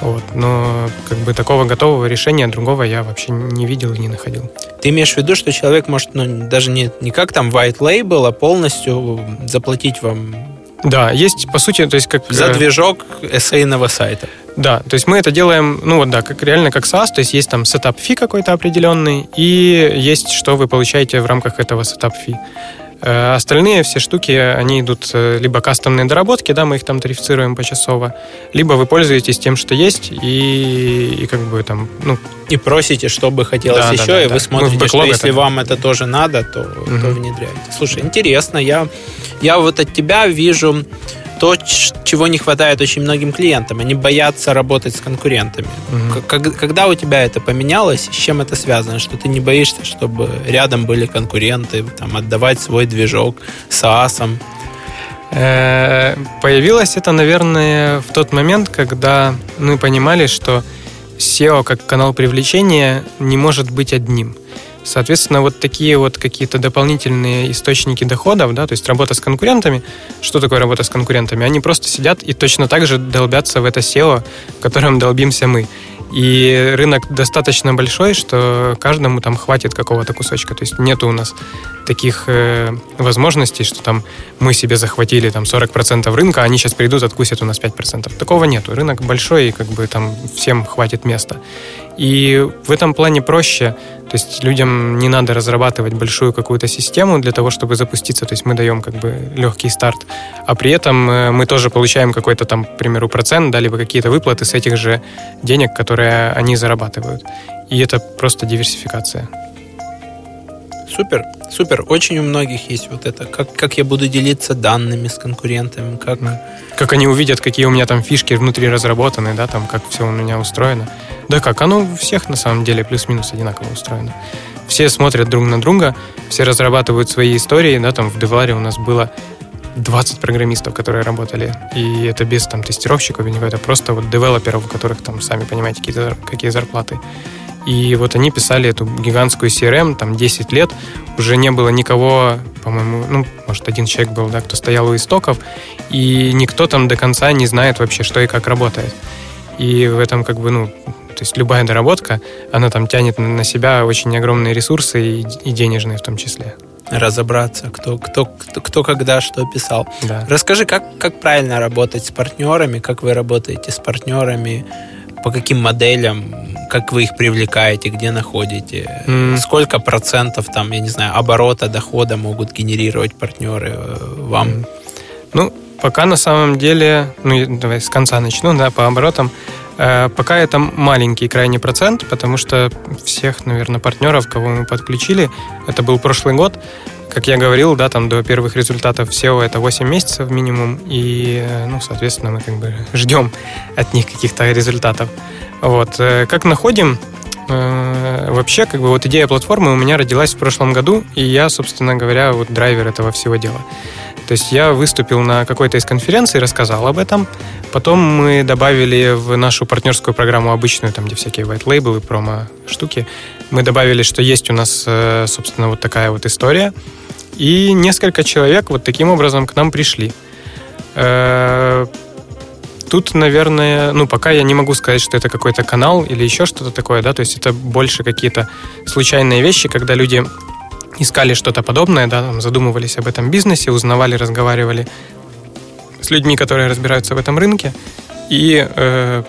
Вот. Но как бы такого готового решения другого я вообще не видел и не находил. Ты имеешь в виду, что человек может ну, даже не, не как там white label, а полностью заплатить вам да, есть, по сути, то есть как... За э, движок эссейного сайта. Да, то есть мы это делаем, ну вот да, как реально как SaaS, то есть есть там setup fee какой-то определенный, и есть, что вы получаете в рамках этого setup fee. Э, остальные все штуки, они идут э, либо кастомные доработки, да, мы их там тарифицируем почасово, либо вы пользуетесь тем, что есть, и, и как бы там, ну... И просите, что бы хотелось да, еще, да, да, и да. вы смотрите, что если это... вам это тоже надо, то, угу. то внедряйте. Слушай, интересно, я, я вот от тебя вижу то, чего не хватает очень многим клиентам. Они боятся работать с конкурентами. Угу. Когда у тебя это поменялось, с чем это связано? Что ты не боишься, чтобы рядом были конкуренты, там, отдавать свой движок SaaS? Э, появилось это, наверное, в тот момент, когда мы понимали, что SEO как канал привлечения не может быть одним. Соответственно, вот такие вот какие-то дополнительные источники доходов, да, то есть работа с конкурентами. Что такое работа с конкурентами? Они просто сидят и точно так же долбятся в это SEO, в котором долбимся мы. И рынок достаточно большой, что каждому там хватит какого-то кусочка. То есть нету у нас таких э, возможностей, что там мы себе захватили там 40% рынка, а они сейчас придут, откусят у нас 5%. Такого нету. Рынок большой, и как бы там всем хватит места. И в этом плане проще. То есть людям не надо разрабатывать большую какую-то систему для того, чтобы запуститься. То есть мы даем как бы легкий старт. А при этом э, мы тоже получаем какой-то там, к примеру, процент, да, либо какие-то выплаты с этих же денег, которые они зарабатывают. И это просто диверсификация. Супер, супер. Очень у многих есть вот это. Как, как я буду делиться данными с конкурентами, как... Как они увидят, какие у меня там фишки внутри разработаны, да, там, как все у меня устроено. Да как, оно у всех на самом деле плюс-минус одинаково устроено. Все смотрят друг на друга, все разрабатывают свои истории, да, там в Девларе у нас было 20 программистов, которые работали. И это без там тестировщиков, это просто вот девелоперов, у которых там, сами понимаете, какие, какие зарплаты. И вот они писали эту гигантскую CRM, там 10 лет, уже не было никого, по-моему, ну, может, один человек был, да, кто стоял у истоков, и никто там до конца не знает вообще, что и как работает. И в этом как бы, ну, то есть любая доработка, она там тянет на себя очень огромные ресурсы и, и денежные в том числе. Разобраться, кто, кто, кто, кто когда что писал. Да. Расскажи, как, как правильно работать с партнерами, как вы работаете с партнерами, по каким моделям, как вы их привлекаете, где находите, mm. сколько процентов там, я не знаю, оборота, дохода могут генерировать партнеры э, вам? Mm. Ну, пока на самом деле, ну, давай с конца начну, да, по оборотам. Э, пока это маленький крайний процент, потому что всех, наверное, партнеров, кого мы подключили, это был прошлый год, как я говорил, да, там до первых результатов SEO это 8 месяцев минимум, и, э, ну, соответственно, мы как бы ждем от них каких-то результатов. Вот. Э, как находим? Вообще, как бы вот идея платформы у меня родилась в прошлом году, и я, собственно говоря, вот драйвер этого всего дела. То есть я выступил на какой-то из конференций, рассказал об этом. Потом мы добавили в нашу партнерскую программу обычную, там, где всякие white label и промо-штуки, мы добавили, что есть у нас, э, собственно, вот такая вот история. И несколько человек вот таким образом к нам пришли. Э, тут, наверное, ну, пока я не могу сказать, что это какой-то канал или еще что-то такое, да, то есть это больше какие-то случайные вещи, когда люди искали что-то подобное, да, там, задумывались об этом бизнесе, узнавали, разговаривали с людьми, которые разбираются в этом рынке, и э,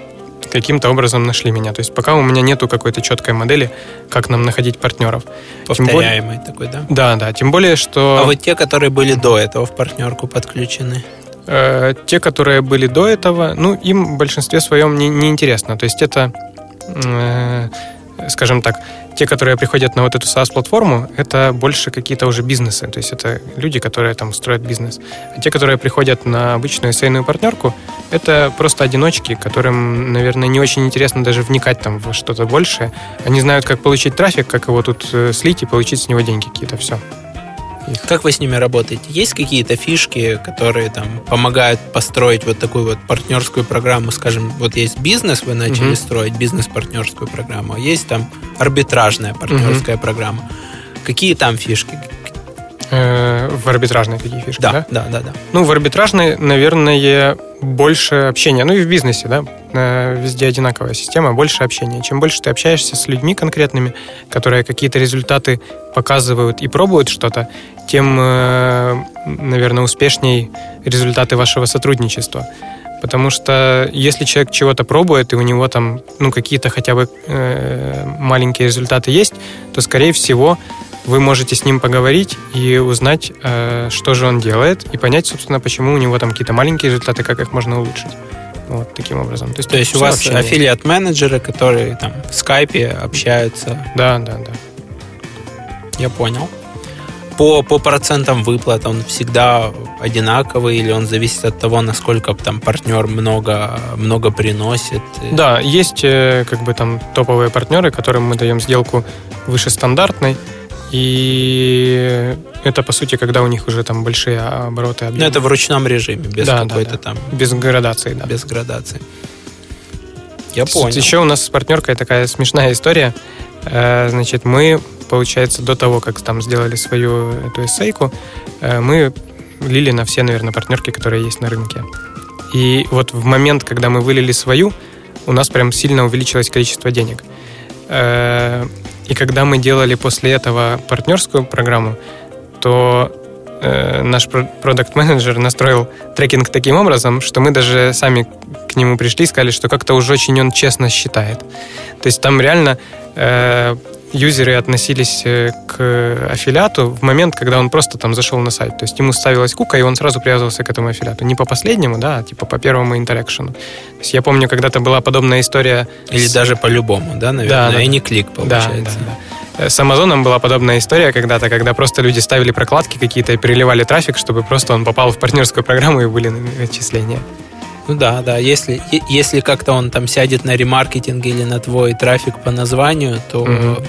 каким-то образом нашли меня. То есть пока у меня нету какой-то четкой модели, как нам находить партнеров. Повторяемый более, такой, да? Да, да. Тем более, что... А вот те, которые были до этого в партнерку подключены? Э, те, которые были до этого, ну, им в большинстве своем не, не интересно. То есть это, э, скажем так, те, которые приходят на вот эту SaaS-платформу, это больше какие-то уже бизнесы. То есть это люди, которые там строят бизнес. А те, которые приходят на обычную сейную партнерку, это просто одиночки, которым, наверное, не очень интересно даже вникать там в что-то большее. Они знают, как получить трафик, как его тут э, слить и получить с него деньги какие-то. Все. Как вы с ними работаете? Есть какие-то фишки, которые там помогают построить вот такую вот партнерскую программу? Скажем, вот есть бизнес, вы начали угу. строить бизнес-партнерскую программу, а есть там арбитражная партнерская угу. программа. Какие там фишки? Э, в арбитражной какие фишки, да? Да, да, да. да. Ну, в арбитражной, наверное, больше общения. Ну и в бизнесе, да, э, везде одинаковая система, больше общения. Чем больше ты общаешься с людьми конкретными, которые какие-то результаты показывают и пробуют что-то, тем, э, наверное, успешней результаты вашего сотрудничества. Потому что если человек чего-то пробует, и у него там ну, какие-то хотя бы э, маленькие результаты есть, то, скорее всего, вы можете с ним поговорить и узнать, э, что же он делает, и понять, собственно, почему у него там какие-то маленькие результаты, как их можно улучшить. Вот таким образом. То есть, То есть у вас аффилиат-менеджеры, которые там в скайпе общаются. Да, да, да. Я понял. По, по процентам выплат он всегда одинаковый или он зависит от того, насколько там партнер много, много приносит? Да, есть э, как бы там топовые партнеры, которым мы даем сделку выше стандартной, и это, по сути, когда у них уже там большие обороты. Объемы. Ну, это в ручном режиме, без да, какой-то да, да. там... Без градации, да. Без градации. Я понял. Еще у нас с партнеркой такая смешная история. Э, значит, мы, получается, до того, как там сделали свою эту эссейку, э, мы лили на все, наверное, партнерки, которые есть на рынке. И вот в момент, когда мы вылили свою, у нас прям сильно увеличилось количество денег. И когда мы делали после этого партнерскую программу, то э, наш продукт-менеджер настроил трекинг таким образом, что мы даже сами к нему пришли и сказали, что как-то уже очень он честно считает. То есть там реально э, юзеры относились э, к аффилиату в момент, когда он просто там зашел на сайт. То есть ему ставилась кука, и он сразу привязывался к этому аффилиату. Не по последнему, да, а типа по первому интеракшену. То есть я помню, когда-то была подобная история... Или с... даже по любому, да, наверное, да, да, и не клик получается. Да, да, да. Э, с Амазоном была подобная история когда-то, когда просто люди ставили прокладки какие-то и переливали трафик, чтобы просто он попал в партнерскую программу и были отчисления. Ну да, да. Если, если как-то он там сядет на ремаркетинг или на твой трафик по названию, то, угу.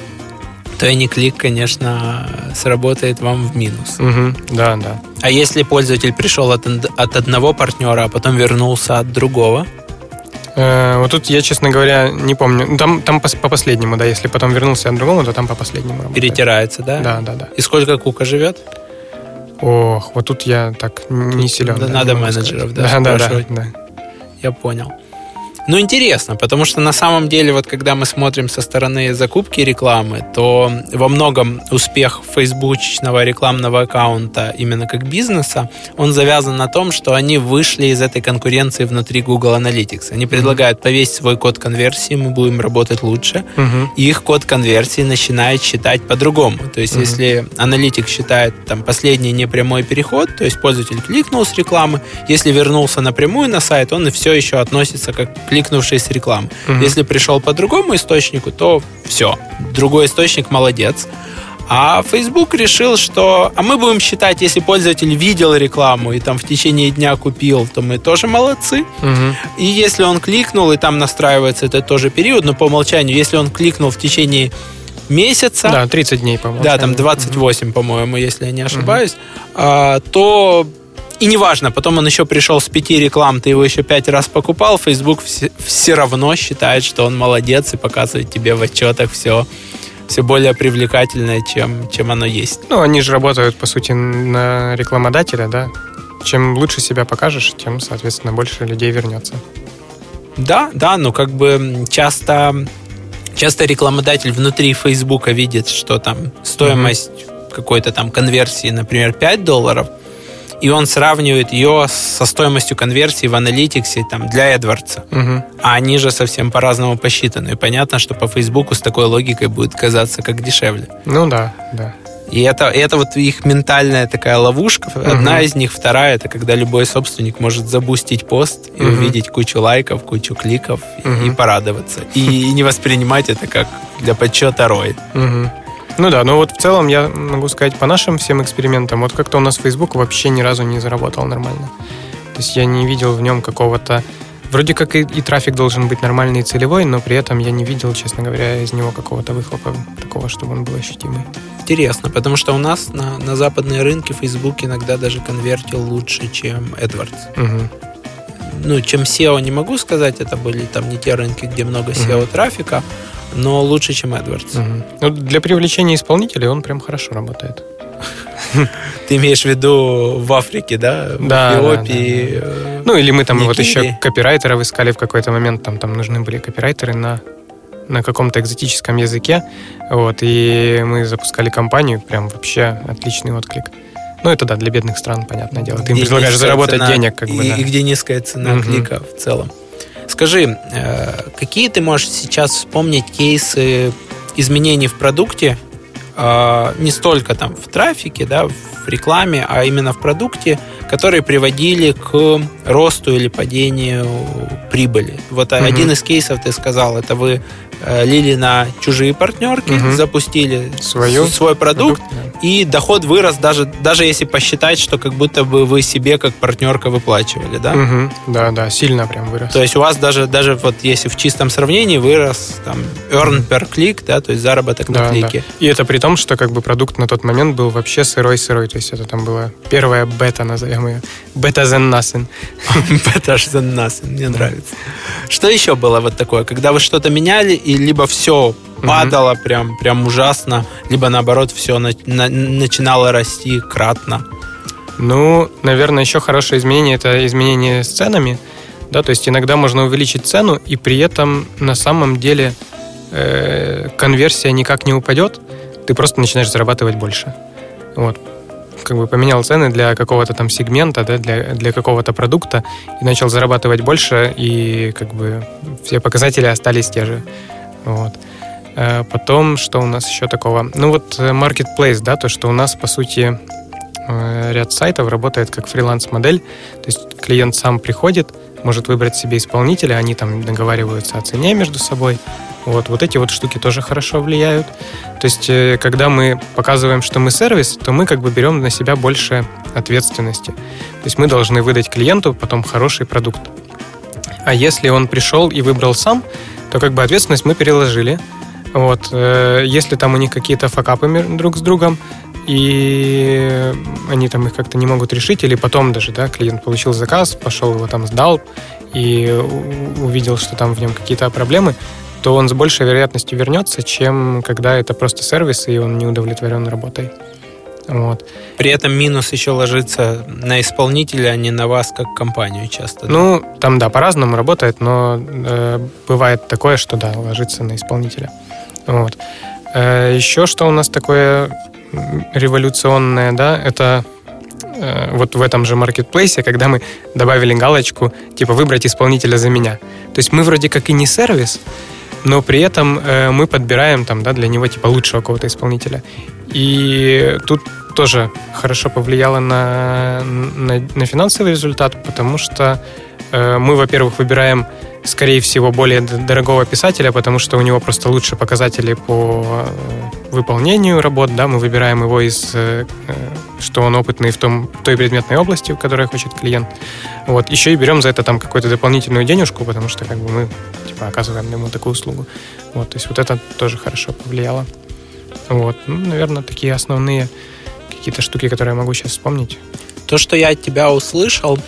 то AnyClick, конечно, сработает вам в минус. Угу. Да, да. А если пользователь пришел от, от одного партнера, а потом вернулся от другого? Э, вот тут я, честно говоря, не помню. Ну, там, там по, по последнему, да. Если потом вернулся от другому, то там по последнему работает. Перетирается, да? Да, да, да. И сколько Кука живет? Ох, вот тут я так не силен. Да, надо менеджеров, да, да, да, да. Я понял. Ну, интересно, потому что на самом деле, вот когда мы смотрим со стороны закупки рекламы, то во многом успех фейсбучного рекламного аккаунта именно как бизнеса, он завязан на том, что они вышли из этой конкуренции внутри Google Analytics. Они предлагают повесить свой код конверсии, мы будем работать лучше, uh-huh. и их код конверсии начинает считать по-другому. То есть, uh-huh. если аналитик считает там последний непрямой переход, то есть пользователь кликнул с рекламы, если вернулся напрямую на сайт, он и все еще относится как к кликнувший с рекламы. Угу. Если пришел по другому источнику, то все. Другой источник молодец. А Facebook решил, что а мы будем считать, если пользователь видел рекламу и там в течение дня купил, то мы тоже молодцы. Угу. И если он кликнул, и там настраивается это тоже период, но по умолчанию, если он кликнул в течение месяца. Да, 30 дней, по-моему. Да, там 28, угу. по-моему, если я не ошибаюсь, угу. то и неважно, потом он еще пришел с пяти реклам, ты его еще пять раз покупал, Facebook все, все равно считает, что он молодец и показывает тебе в отчетах все, все более привлекательное, чем, чем оно есть. Ну, они же работают, по сути, на рекламодателя, да? Чем лучше себя покажешь, тем, соответственно, больше людей вернется. Да, да, но как бы часто, часто рекламодатель внутри Фейсбука видит, что там стоимость mm-hmm. какой-то там конверсии, например, 5 долларов, и он сравнивает ее со стоимостью конверсии в аналитиксе там, для AdWords. Мгм. А они же совсем по-разному посчитаны. И понятно, что по Фейсбуку с такой логикой будет казаться как дешевле. Ну да, да. И это, это вот их ментальная такая ловушка. Одна из них, вторая, это когда любой собственник может забустить пост и Мгм. увидеть кучу лайков, кучу кликов и- Мгм. и порадоваться. И, не воспринимать это как для подсчета ROI. Мгм. Ну да, но вот в целом я могу сказать по нашим всем экспериментам, вот как-то у нас Facebook вообще ни разу не заработал нормально. То есть я не видел в нем какого-то... Вроде как и, и трафик должен быть нормальный и целевой, но при этом я не видел, честно говоря, из него какого-то выхлопа такого, чтобы он был ощутимый. Интересно, потому что у нас на, на западные рынки Facebook иногда даже конвертил лучше, чем AdWords. Мгм. Ну, чем SEO не могу сказать, это были там не те рынки, где много SEO трафика, но лучше, чем AdWords. Мгм. Ну, для привлечения исполнителей он прям хорошо работает. Ты имеешь в виду в Африке, да? В Да, да, Эфиопии? э, Ну, или мы там вот еще копирайтеров искали в какой-то момент, там, там нужны были копирайтеры на, на каком-то экзотическом языке, вот, и мы запускали компанию, прям вообще отличный отклик. Ну, это да, для бедных стран, понятное дело. Ты им предлагаешь заработать цена, денег, как бы, и, да. и где низкая цена Мгм. клика в целом. Скажи, э, какие ты можешь сейчас вспомнить кейсы изменений в продукте, э, не столько там в трафике, да, в рекламе, а именно в продукте, которые приводили к росту или падению прибыли. Вот Мгм. один из кейсов ты сказал, это вы э, лили на чужие партнерки, Мгм. запустили Свою свой продукт, да. и доход вырос даже, даже если посчитать, что как будто бы вы себе как партнерка выплачивали, да? Мгм. Да, да, сильно прям вырос. То есть у вас даже, даже вот если в чистом сравнении вырос там earn per click, да, то есть заработок на Да, клике. да. И это при том, что как бы продукт на тот момент был вообще сырой-сырой. То есть это там была первая бета, назовем ее. Бета than nothing. Better than nothing, мне нравится. Что еще было вот такое, когда вы что-то меняли, и либо все падало прям, прям ужасно, либо наоборот все начинало расти кратно. Ну, наверное, еще хорошее изменение это изменение с ценами. Да, то есть иногда можно увеличить цену, и при этом на самом деле э, конверсия никак не упадет, ты просто начинаешь зарабатывать больше. Вот. Как бы поменял цены для какого-то там сегмента, да, для, для какого-то продукта, и начал зарабатывать больше, и как бы все показатели остались те же. Вот. Э, Потом, что у нас еще такого? Ну вот э, Marketplace, да, то, что у нас, по сути, э, ряд сайтов работает как фриланс-модель. То есть клиент сам приходит, может выбрать себе исполнителя, они там договариваются о цене между собой. Вот, вот эти вот штуки тоже хорошо влияют. То есть, э, когда мы показываем, что мы сервис, то мы как бы берем на себя больше ответственности. То есть мы должны выдать клиенту потом хороший продукт. А если он пришел и выбрал сам, то как бы ответственность мы переложили. Вот. э, Если там у них какие-то факапы друг с другом, и они там их как-то не могут решить, или потом даже, да, клиент получил заказ, пошел его там сдал и увидел, что там в нем какие-то проблемы, то он с большей вероятностью вернется, чем когда это просто сервис, и он не удовлетворен работой. Вот. При этом минус еще ложится на исполнителя, а не на вас как компанию часто. да? Ну, там, да, по-разному работает, но э, бывает такое, что, да, ложится на исполнителя. Вот. Э, еще что у нас такое революционное, да, это э, вот в этом же маркетплейсе, когда мы добавили галочку, типа, выбрать исполнителя за меня. То есть мы вроде как и не сервис, но при этом э, мы подбираем там, да, для него типа лучшего какого-то исполнителя. И тут тоже хорошо повлияло на, на, на финансовый результат, потому что э, мы, во-первых, выбираем, скорее всего, более дорогого писателя, потому что у него просто лучше показатели по э, выполнению работ, да, мы выбираем его из, э, э, что он опытный в том, той предметной области, в которой хочет клиент. Вот. Еще и берем за это там какую-то дополнительную денежку, потому что как бы мы типа, оказываем ему такую услугу. Вот, то есть вот это тоже хорошо повлияло. Вот, ну, наверное, такие основные какие-то штуки, которые я могу сейчас вспомнить. То, что я от тебя услышал,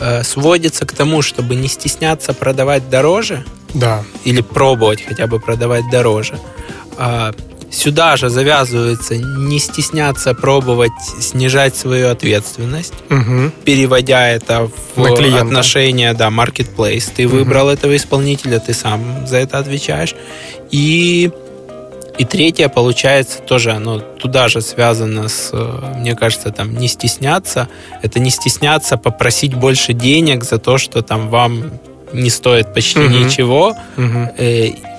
э, сводится к тому, чтобы не стесняться продавать дороже Да. или пробовать хотя бы продавать дороже. А, Сюда же завязывается не стесняться пробовать снижать свою ответственность, Угу. переводя это в На клиента. отношения, да, marketplace. Ты Мгм. выбрал этого исполнителя, ты сам за это отвечаешь. И И третье, получается, тоже оно туда же связано с, э, мне кажется, там не стесняться. Это не стесняться попросить больше денег за то, что там вам не стоит почти угу. ничего. Угу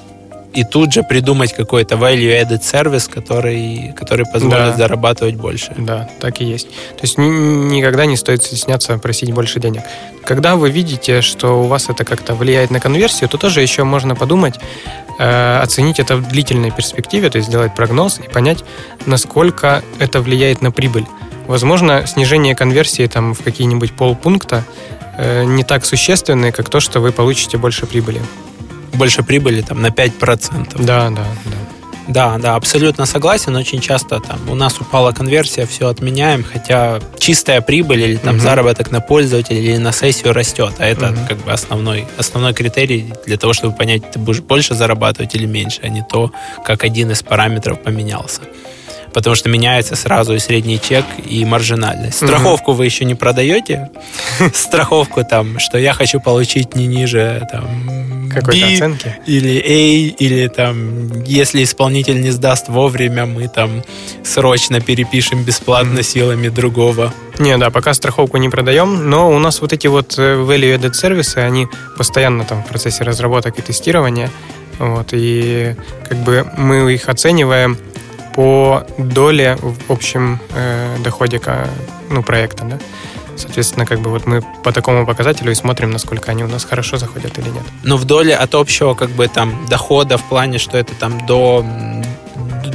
и тут же придумать какой-то value-added сервис, который, который позволит да. зарабатывать больше. Да, так и есть. То есть никогда не стоит стесняться просить больше денег. Когда вы видите, что у вас это как-то влияет на конверсию, то тоже еще можно подумать, э, оценить это в длительной перспективе, то есть сделать прогноз и понять, насколько это влияет на прибыль. Возможно, снижение конверсии там, в какие-нибудь полпункта э, не так существенное, как то, что вы получите больше прибыли больше прибыли там на 5%. Да, да, да. Да, да, абсолютно согласен. Очень часто там у нас упала конверсия, все отменяем, хотя чистая прибыль или там угу. заработок на пользователя или на сессию растет, а это угу. как бы основной основной критерий для того, чтобы понять, ты будешь больше зарабатывать или меньше, а не то, как один из параметров поменялся потому что меняется сразу и средний чек, и маржинальность. Страховку вы еще не продаете. Страховку там, что я хочу получить не ниже там какой-то оценки или A, или там, если исполнитель не сдаст вовремя, мы там срочно перепишем бесплатно силами другого. Не, да, пока страховку не продаем, но у нас вот эти вот э, value-added сервисы, они постоянно там в процессе разработок и тестирования, вот, и как бы мы их оцениваем по доле в общем э, доходе ну, проекта, да. Соответственно, как бы вот мы по такому показателю и смотрим, насколько они у нас хорошо заходят или нет. Но в доле от общего как бы там дохода в плане, что это там до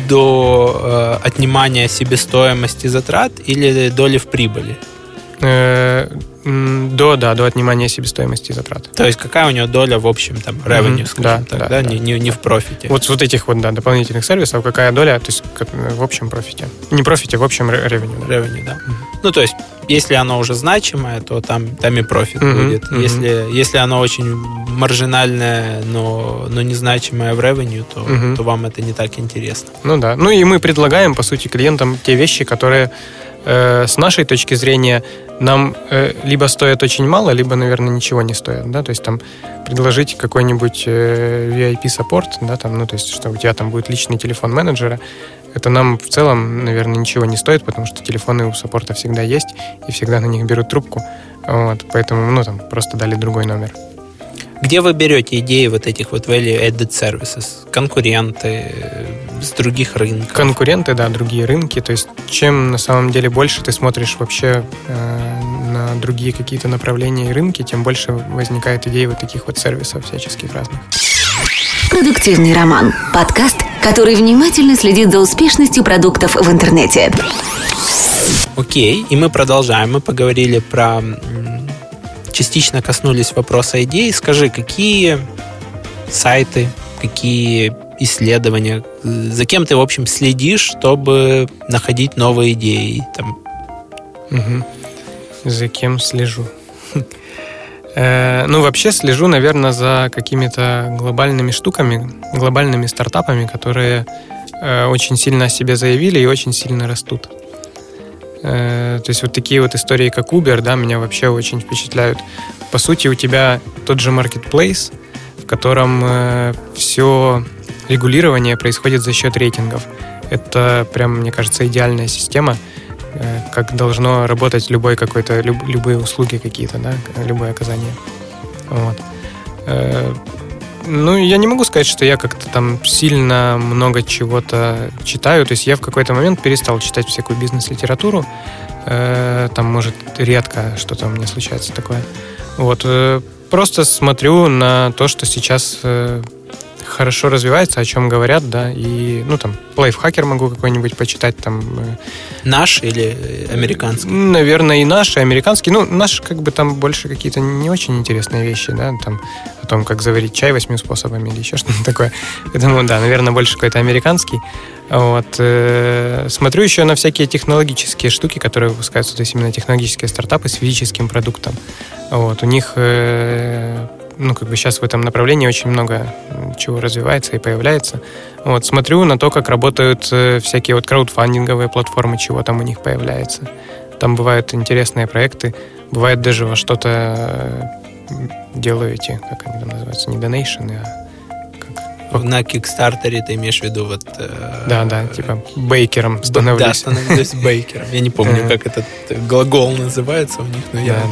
до э, отнимания себестоимости затрат или доли в прибыли? Э, до, да, до отнимания себестоимости и затрат. То есть какая у него доля в общем там revenue, mm-hmm. скажем да, так, да, да, да. Не, не, не в профите? Вот вот этих вот, да, дополнительных сервисов, какая доля, то есть в общем профите? Не профите, в общем revenue. Да. Revenue, да. Mm-hmm. Ну, то есть если оно уже значимое, то там, там и профит mm-hmm. будет. Mm-hmm. Если, если оно очень маржинальное, но, но незначимое в revenue, то, mm-hmm. то вам это не так интересно. Ну да. Ну и мы предлагаем, по сути, клиентам те вещи, которые э, с нашей точки зрения нам э, либо стоят очень мало, либо, наверное, ничего не стоят, да, то есть там предложить какой-нибудь э, VIP-саппорт, да, там, ну, то есть, что у тебя там будет личный телефон менеджера, это нам в целом, наверное, ничего не стоит, потому что телефоны у саппорта всегда есть, и всегда на них берут трубку, вот, поэтому, ну, там, просто дали другой номер. Где вы берете идеи вот этих вот value-added services? Конкуренты с других рынков? Конкуренты, да, другие рынки. То есть чем на самом деле больше ты смотришь вообще э, на другие какие-то направления и рынки, тем больше возникает идей вот таких вот сервисов всяческих разных. Продуктивный роман. Подкаст, который внимательно следит за успешностью продуктов в интернете. Окей, и мы продолжаем. Мы поговорили про частично коснулись вопроса идей. Скажи, какие сайты, какие исследования, за кем ты, в общем, следишь, чтобы находить новые идеи? Там? Угу. За кем слежу? Э, ну, вообще слежу, наверное, за какими-то глобальными штуками, глобальными стартапами, которые э, очень сильно о себе заявили и очень сильно растут. Э, то есть вот такие вот истории, как Uber, да, меня вообще очень впечатляют. По сути, у тебя тот же marketplace, в котором все регулирование происходит за счет рейтингов. Это прям, мне кажется, идеальная система, как должно работать любой какой-то, люб, любые услуги какие-то, да, любое оказание. Вот. Ну, я не могу сказать, что я как-то там сильно много чего-то читаю. То есть я в какой-то момент перестал читать всякую бизнес-литературу. Э, там, может, редко что-то у меня случается такое. Вот. Э, просто смотрю на то, что сейчас э, хорошо развивается, о чем говорят, да, и, ну, там, лайфхакер могу какой-нибудь почитать, там... Э, наш или американский? Наверное, и наш, и американский. Ну, наш, как бы, там больше какие-то не очень интересные вещи, да, там, о том, как заварить чай восьми способами или еще что-то такое. Поэтому, да, наверное, больше какой-то американский. Вот. Э, смотрю еще на всякие технологические штуки, которые выпускаются, то есть именно технологические стартапы с физическим продуктом. Вот. У них э, ну, как бы сейчас в этом направлении очень много чего развивается и появляется. Вот, смотрю на то, как работают э, всякие вот краудфандинговые платформы, чего там у них появляется. Там бывают интересные проекты, бывает даже во что-то э, делаете, как они там называются, не донейшены, а как На Кикстартере ты имеешь в виду вот... Э, да, да, типа бейкером становлюсь. Да, становлюсь бейкером. Я не помню, как этот глагол называется у них, но я,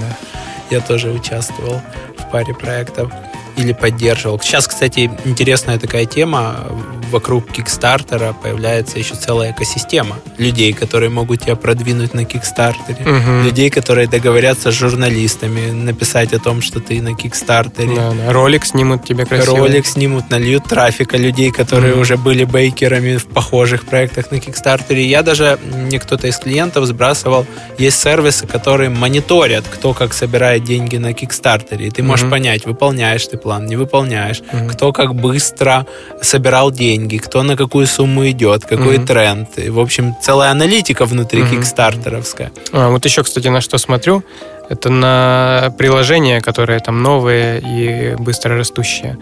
я тоже участвовал в паре проектов или поддерживал. Сейчас, кстати, интересная такая тема. Вокруг Кикстартера появляется еще целая экосистема людей, которые могут тебя продвинуть на Кикстартере, угу. людей, которые договорятся с журналистами, написать о том, что ты на Кикстартере. Да, да. Ролик снимут тебе красиво. Ролик снимут, нальют трафика людей, которые угу. уже были бейкерами в похожих проектах на Кикстартере. Я даже, мне кто-то из клиентов сбрасывал, есть сервисы, которые мониторят, кто как собирает деньги на Кикстартере. И ты можешь угу. понять, выполняешь ты план, не выполняешь, mm-hmm. кто как быстро собирал деньги, кто на какую сумму идет, какой mm-hmm. тренд. И, в общем, целая аналитика внутри mm-hmm. кикстартеровская. А, вот еще, кстати, на что смотрю, это на приложения, которые там новые и быстро растущие.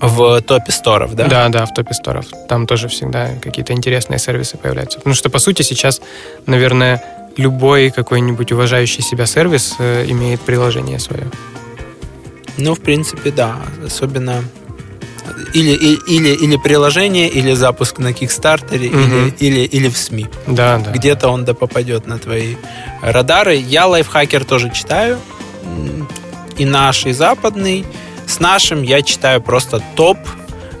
В топе сторов, да? Да, да, в топе сторов. Там тоже всегда какие-то интересные сервисы появляются. Потому что, по сути, сейчас, наверное, любой какой-нибудь уважающий себя сервис э, имеет приложение свое. Ну, в принципе, да. Особенно или, или, или приложение, или запуск на Кикстартере, угу. или, или, или в СМИ. Да, да. Где-то он да попадет на твои радары. Я лайфхакер тоже читаю. И наш, и западный. С нашим я читаю просто топ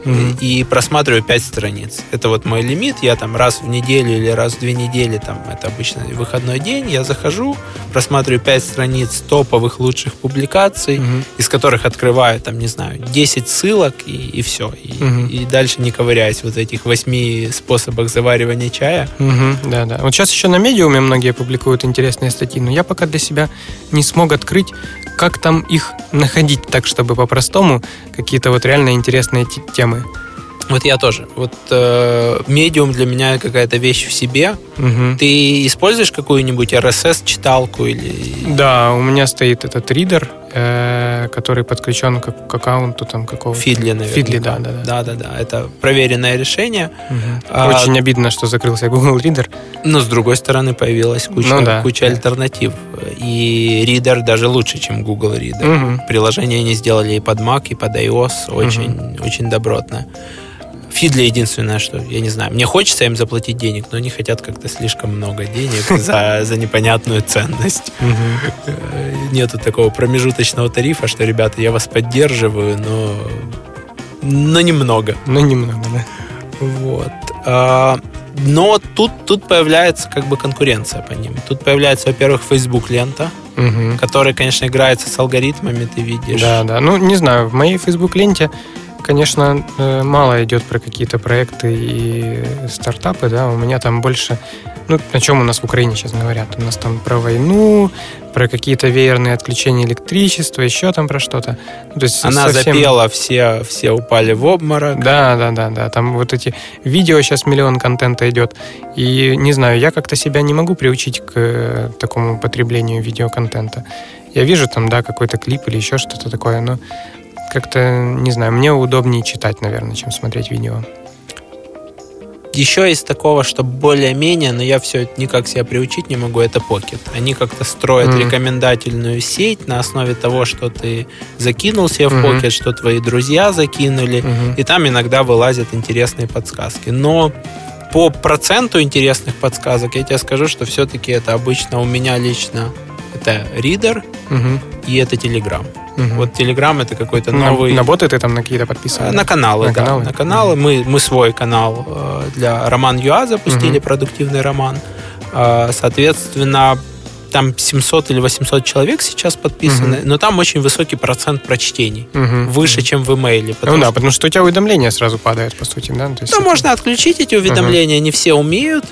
mm-hmm. и просматриваю 5 страниц. Это вот мой лимит. Я там раз в неделю или раз в две недели, там это обычно выходной день, я захожу, просматриваю 5 страниц топовых лучших публикаций, mm-hmm. из которых открываю, там, не знаю, 10 ссылок и, и все. И, mm-hmm. и дальше не ковыряюсь вот в этих 8 способах заваривания чая. Mm-hmm. Да, да. Вот сейчас еще на медиуме многие публикуют интересные статьи, но я пока для себя не смог открыть, как там их находить так, чтобы по-простому какие-то вот реально интересные темы. Вот я тоже. Вот э, медиум для меня какая-то вещь в себе. Угу. Ты используешь какую-нибудь RSS-читалку или... Да, у меня стоит этот ридер, э, который подключен к, к аккаунту там какого-то... Фидли, наверное. Фидли, да, да, да. Да, да, да. Это проверенное решение. Угу. А, Очень обидно, что закрылся Google Reader. Но с другой стороны появилась куча, ну, да. куча альтернатив. И Reader даже лучше, чем Google Reader. Угу. Приложение они сделали и под Mac, и под iOS. Очень, угу. очень добротно. Фидли единственное, что, я не знаю, мне хочется им заплатить денег, но они хотят как-то слишком много денег за, за непонятную ценность. Нету такого промежуточного тарифа, что, ребята, я вас поддерживаю, но, но немного. Но немного, да. Вот. А, но тут, тут появляется как бы конкуренция по ним. Тут появляется, во-первых, Facebook лента, угу. которая, конечно, играется с алгоритмами, ты видишь. Да, да. Ну, не знаю, в моей Facebook ленте конечно, э, мало идет про какие-то проекты и стартапы, да, у меня там больше, ну, о чем у нас в Украине сейчас говорят, у нас там про войну, про какие-то веерные отключения электричества, еще там про что-то. Ну, то есть Она совсем... запела, все, все упали в обморок. Да, да, да, да, там вот эти видео сейчас миллион контента идет, и не знаю, я как-то себя не могу приучить к э, такому потреблению видеоконтента. Я вижу там, да, какой-то клип или еще что-то такое, но как-то, не знаю, мне удобнее читать, наверное, чем смотреть видео. Еще из такого, что более-менее, но я все никак себя приучить не могу, это Pocket. Они как-то строят mm. рекомендательную сеть на основе того, что ты закинул себе mm-hmm. в Pocket, что твои друзья закинули, mm-hmm. и там иногда вылазят интересные подсказки. Но по проценту интересных подсказок я тебе скажу, что все-таки это обычно у меня лично это Reader угу. и это Telegram. Угу. Вот Telegram это какой-то новый... На, на боты ты там на какие-то подписан? На каналы, на да. Каналы? На каналы. Мы, мы свой канал э, для Роман Юа запустили, угу. продуктивный роман. Э, соответственно, там 700 или 800 человек сейчас подписаны, угу. но там очень высокий процент прочтений, угу. выше, чем в имейле. Ну да, потому что у тебя уведомления сразу падают, по сути, да? Есть да, это... можно отключить эти уведомления, угу. не все умеют,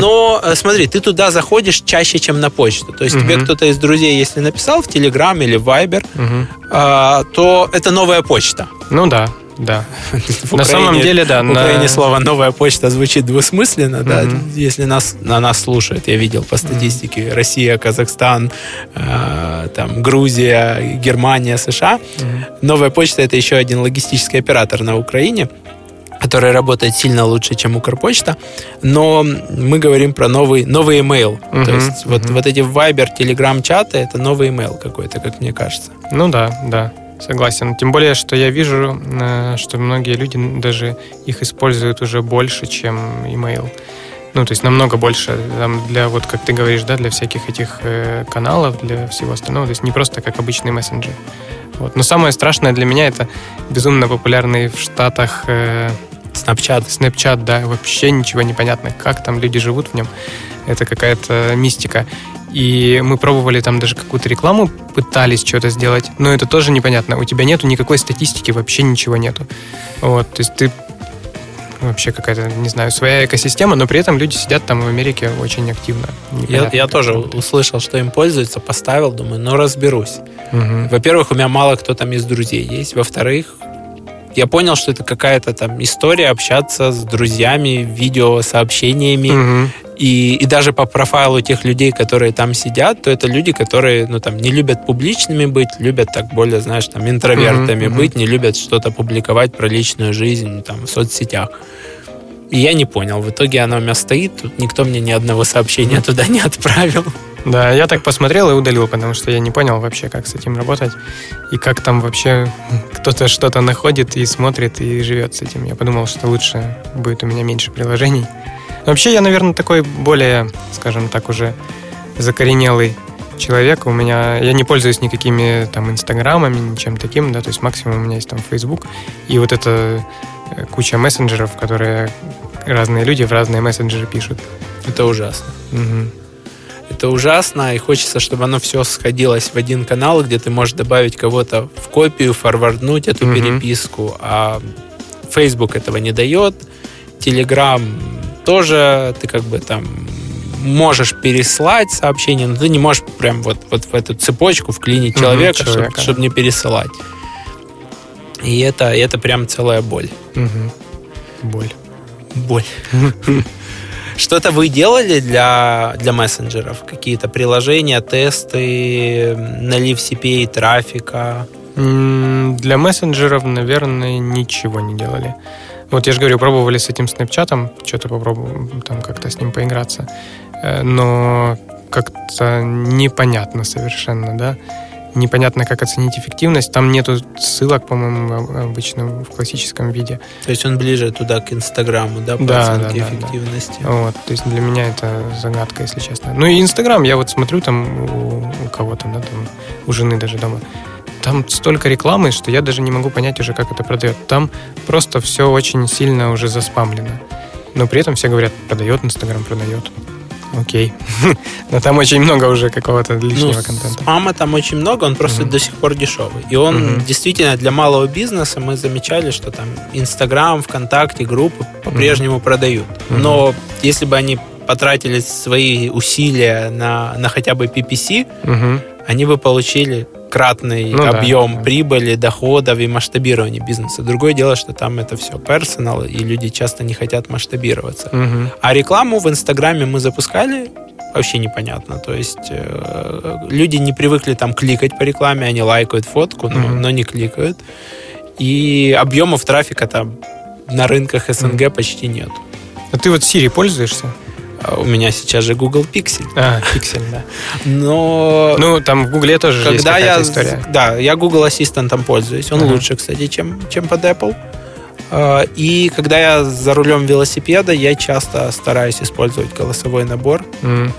но э, смотри, ты туда заходишь чаще, чем на почту. То есть тебе кто-то из друзей, если написал в Telegram или Viber, угу. то это новая почта. Ну да. Да. на самом деле, да. В Украине на... слово «новая почта» звучит двусмысленно, да. Если нас, на нас слушают, я видел по статистике, Россия, Казахстан, э, там, Грузия, Германия, США. Новая почта – это еще один логистический оператор на Украине который работает сильно лучше, чем Укрпочта, но мы говорим про новый, новый email. Uh-huh, То есть uh-huh. вот, вот эти Viber, Telegram чаты это новый email какой-то, как мне кажется. Ну да, да. Согласен. Тем более, что я вижу, э, что многие люди даже их используют уже больше, чем email. Ну, то есть намного больше там, для, вот как ты говоришь, да, для всяких этих э, каналов, для всего остального. То есть не просто как обычный мессенджер. Вот. Но самое страшное для меня это безумно популярный в Штатах э, Snapchat. Snapchat, да, вообще ничего не понятно, как там люди живут в нем. Это какая-то мистика. И мы пробовали там даже какую-то рекламу, пытались что-то сделать, но это тоже непонятно. У тебя нету никакой статистики, вообще ничего нету. Вот, то есть ты вообще какая-то, не знаю, своя экосистема, но при этом люди сидят там в Америке очень активно. Я, я тоже услышал, что им пользуются, поставил, думаю, ну разберусь. Угу. Во-первых, у меня мало кто там из друзей есть. Во-вторых, я понял, что это какая-то там история общаться с друзьями, видеосообщениями. Угу. И, и даже по профайлу тех людей, которые там сидят, то это люди, которые, ну, там, не любят публичными быть, любят так более, знаешь, там, интровертами mm-hmm. быть, не любят что-то публиковать про личную жизнь, там, в соцсетях. И я не понял. В итоге она у меня стоит, тут никто мне ни одного сообщения туда не отправил. Да, я так посмотрел и удалил, потому что я не понял вообще, как с этим работать. И как там вообще кто-то что-то находит и смотрит и живет с этим. Я подумал, что лучше будет у меня меньше приложений. Вообще, я, наверное, такой более, скажем так, уже закоренелый человек. У меня я не пользуюсь никакими там инстаграмами, ничем таким, да, то есть максимум у меня есть там Facebook. И вот это э, куча мессенджеров, которые разные люди в разные мессенджеры пишут. Это ужасно. Угу. Это ужасно, и хочется, чтобы оно все сходилось в один канал, где ты можешь добавить кого-то в копию, форварднуть эту угу. переписку, а Facebook этого не дает. Telegram тоже ты как бы там можешь переслать сообщение, но ты не можешь прям вот, вот в эту цепочку вклинить человека, угу, чтобы, чтобы не пересылать. И это, это прям целая боль. Угу. Боль. Боль. Что-то вы делали для, для мессенджеров? Какие-то приложения, тесты, налив CPA трафика? Для мессенджеров, наверное, ничего не делали. Вот я же говорю, пробовали с этим снэпчатом, что-то попробовал там как-то с ним поиграться, э, но как-то непонятно совершенно, да, непонятно, как оценить эффективность. Там нету ссылок, по-моему, обычно в классическом виде. То есть он ближе туда к Инстаграму, да, по да, оценке да, эффективности? Да. Вот, то есть для меня это загадка, если честно. Ну и Инстаграм, я вот смотрю там у, у кого-то, да, там у жены даже дома, там столько рекламы, что я даже не могу понять уже, как это продает. Там просто все очень сильно уже заспамлено. Но при этом все говорят, продает Инстаграм, продает. Окей. Но там очень много уже какого-то лишнего ну, контента. Спама там очень много, он просто mm-hmm. до сих пор дешевый. И он mm-hmm. действительно для малого бизнеса мы замечали, что там Инстаграм, ВКонтакте, группы по-прежнему mm-hmm. продают. Но если бы они потратили свои усилия на, на хотя бы PPC, mm-hmm. они бы получили кратный ну, объем да, прибыли, доходов и масштабирования бизнеса. Другое дело, что там это все персонал, и люди часто не хотят масштабироваться. Угу. А рекламу в Инстаграме мы запускали вообще непонятно. То есть э, люди не привыкли там кликать по рекламе, они лайкают фотку, но, угу. но не кликают. И объемов трафика там на рынках СНГ угу. почти нет. А ты вот Siri пользуешься? У меня сейчас же Google Pixel. А, Pixel, да. Но... Ну, там в Google тоже когда есть какая-то я, история. Да, я Google Ассистентом пользуюсь. Он uh-huh. лучше, кстати, чем, чем под Apple. А, и когда я за рулем велосипеда, я часто стараюсь использовать голосовой набор. Mm.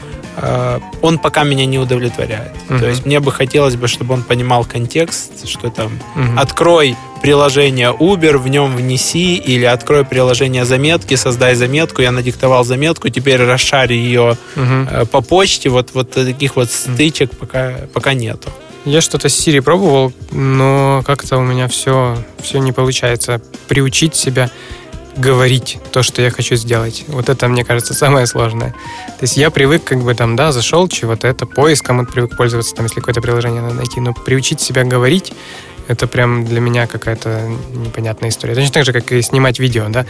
Он пока меня не удовлетворяет. Mm-hmm. То есть мне бы хотелось бы, чтобы он понимал контекст, что там mm-hmm. открой приложение Uber, в нем внеси, или открой приложение заметки, создай заметку, я надиктовал заметку, теперь расшарь ее угу. по почте, вот, вот таких вот стычек пока, пока нету. Я что-то с Siri пробовал, но как-то у меня все, все не получается. Приучить себя говорить то, что я хочу сделать. Вот это, мне кажется, самое сложное. То есть я привык, как бы там, да, зашел, чего-то это, поиском вот привык пользоваться, там, если какое-то приложение надо найти, но приучить себя говорить, это прям для меня какая-то непонятная история. Точно так же, как и снимать видео, да.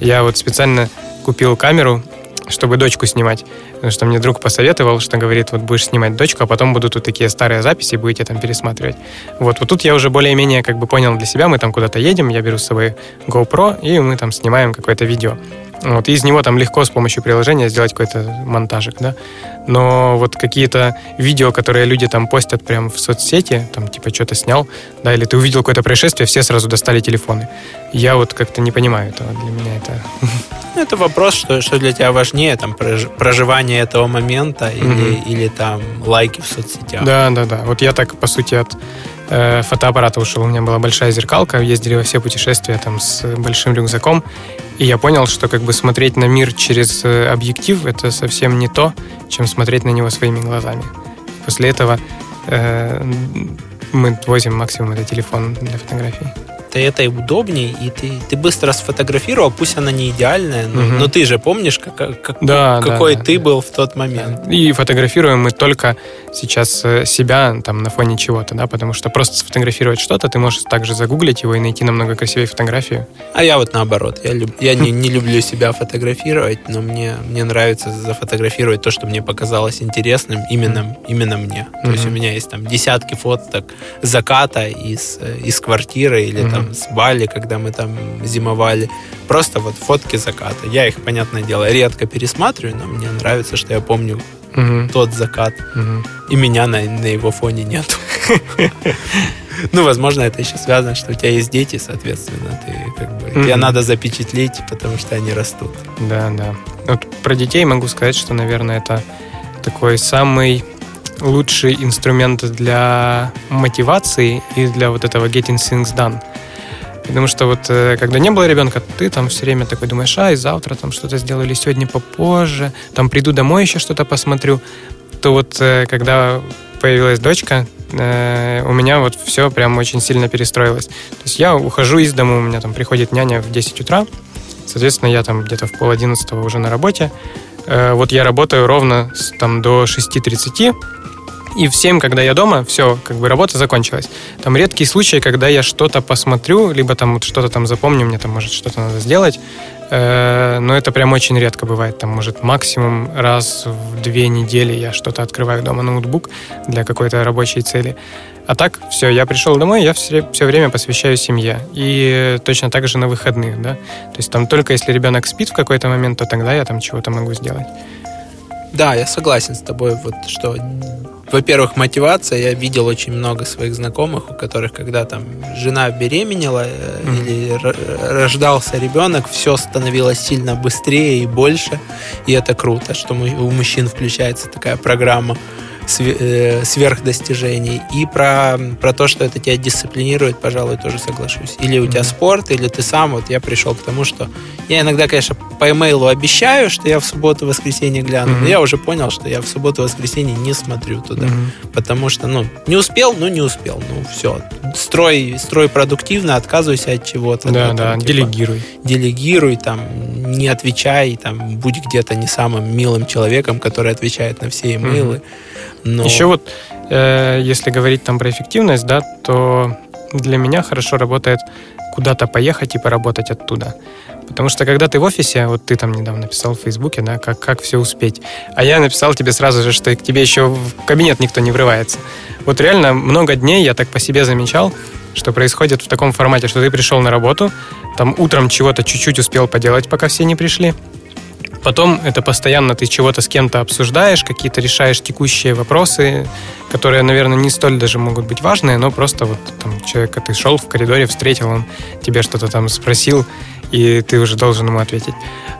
Я вот специально купил камеру, чтобы дочку снимать. Потому что мне друг посоветовал, что говорит, вот будешь снимать дочку, а потом будут вот такие старые записи, будете там пересматривать. Вот, вот тут я уже более-менее как бы понял для себя, мы там куда-то едем, я беру с собой GoPro, и мы там снимаем какое-то видео. Вот, и из него там легко с помощью приложения сделать какой-то монтажик, да. Но вот какие-то видео, которые люди там постят прямо в соцсети, там типа что-то снял, да, или ты увидел какое-то происшествие, все сразу достали телефоны. Я вот как-то не понимаю этого. Для меня это... Ну, это вопрос, что, что для тебя важнее, там, проживание этого момента или, mm-hmm. или там лайки в соцсетях. Да, да, да. Вот я так, по сути, от э, фотоаппарата ушел. У меня была большая зеркалка, ездили во все путешествия там с большим рюкзаком. И я понял, что как бы смотреть на мир через э, объектив это совсем не то, чем смотреть на него своими глазами. После этого э, мы возим максимум это телефон для фотографий ты это и удобнее, и ты, ты быстро сфотографировал, пусть она не идеальная, но, угу. но ты же помнишь, как, как, да, какой да, ты да. был в тот момент. И фотографируем мы только сейчас э, себя там на фоне чего-то, да, потому что просто сфотографировать что-то, ты можешь также загуглить его и найти намного красивее фотографию. А я вот наоборот, я, люб, я не, не люблю себя фотографировать, но мне, мне нравится зафотографировать то, что мне показалось интересным именно, именно мне. То есть у меня есть там десятки фоток заката из, э, из квартиры или там там с Бали, когда мы там зимовали. Просто вот фотки заката. Я их, понятное дело, редко пересматриваю, но мне нравится, что я помню угу. тот закат. Угу. И меня на, на его фоне нет. Ну, возможно, это еще связано, что у тебя есть дети, соответственно, ты как бы mm-hmm. тебе надо запечатлеть, потому что они растут. Да, да. Вот про детей могу сказать, что, наверное, это такой самый лучший инструмент для мотивации и для вот этого getting things done. Потому что вот э, когда не было ребенка, ты там все время такой думаешь, а, и завтра там что-то сделаю, или сегодня попозже, там приду домой еще что-то посмотрю. То вот э, когда появилась дочка, э, у меня вот все прям очень сильно перестроилось. То есть я ухожу из дома, у меня там приходит няня в 10 утра, соответственно, я там где-то в пол одиннадцатого уже на работе. Вот я работаю ровно там до 6.30, и в 7, когда я дома, все, как бы работа закончилась. Там редкие случаи, когда я что-то посмотрю, либо там вот что-то там запомню, мне там может что-то надо сделать. Э, но это прям очень редко бывает. Там может максимум раз в две недели я что-то открываю дома ноутбук для какой-то рабочей цели. А так, все, я пришел домой, я все, все время посвящаю семье. И точно так же на выходных, да. То есть там только если ребенок спит в какой-то момент, то тогда я там чего-то могу сделать. Да, я согласен с тобой, вот что во-первых, мотивация. Я видел очень много своих знакомых, у которых, когда там жена беременела mm-hmm. или рождался ребенок, все становилось сильно быстрее и больше. И это круто, что у мужчин включается такая программа сверхдостижений, и про, про то, что это тебя дисциплинирует, пожалуй, тоже соглашусь. Или у тебя спорт, или ты сам. Вот я пришел к тому, что я иногда, конечно, по имейлу обещаю, что я в субботу-воскресенье гляну, но я уже понял, что я в субботу-воскресенье не смотрю туда, потому что, ну, не успел, ну, не успел, ну, все. Строй, строй продуктивно, отказывайся от чего-то. Да, да, типа, делегируй. Делегируй, там, не отвечай, там, будь где-то не самым милым человеком, который отвечает на все имейлы. mm но... Еще вот, э, если говорить там про эффективность, да, то для меня хорошо работает куда-то поехать и поработать оттуда. Потому что когда ты в офисе, вот ты там недавно написал в Фейсбуке, да, как, как все успеть. А я написал тебе сразу же, что к тебе еще в кабинет никто не врывается. Вот реально много дней я так по себе замечал, что происходит в таком формате, что ты пришел на работу, там утром чего-то чуть-чуть успел поделать, пока все не пришли, Потом это постоянно ты чего-то с кем-то обсуждаешь, какие-то решаешь текущие вопросы, которые, наверное, не столь даже могут быть важные, но просто вот там человека ты шел в коридоре, встретил, он тебе что-то там спросил, и ты уже должен ему ответить.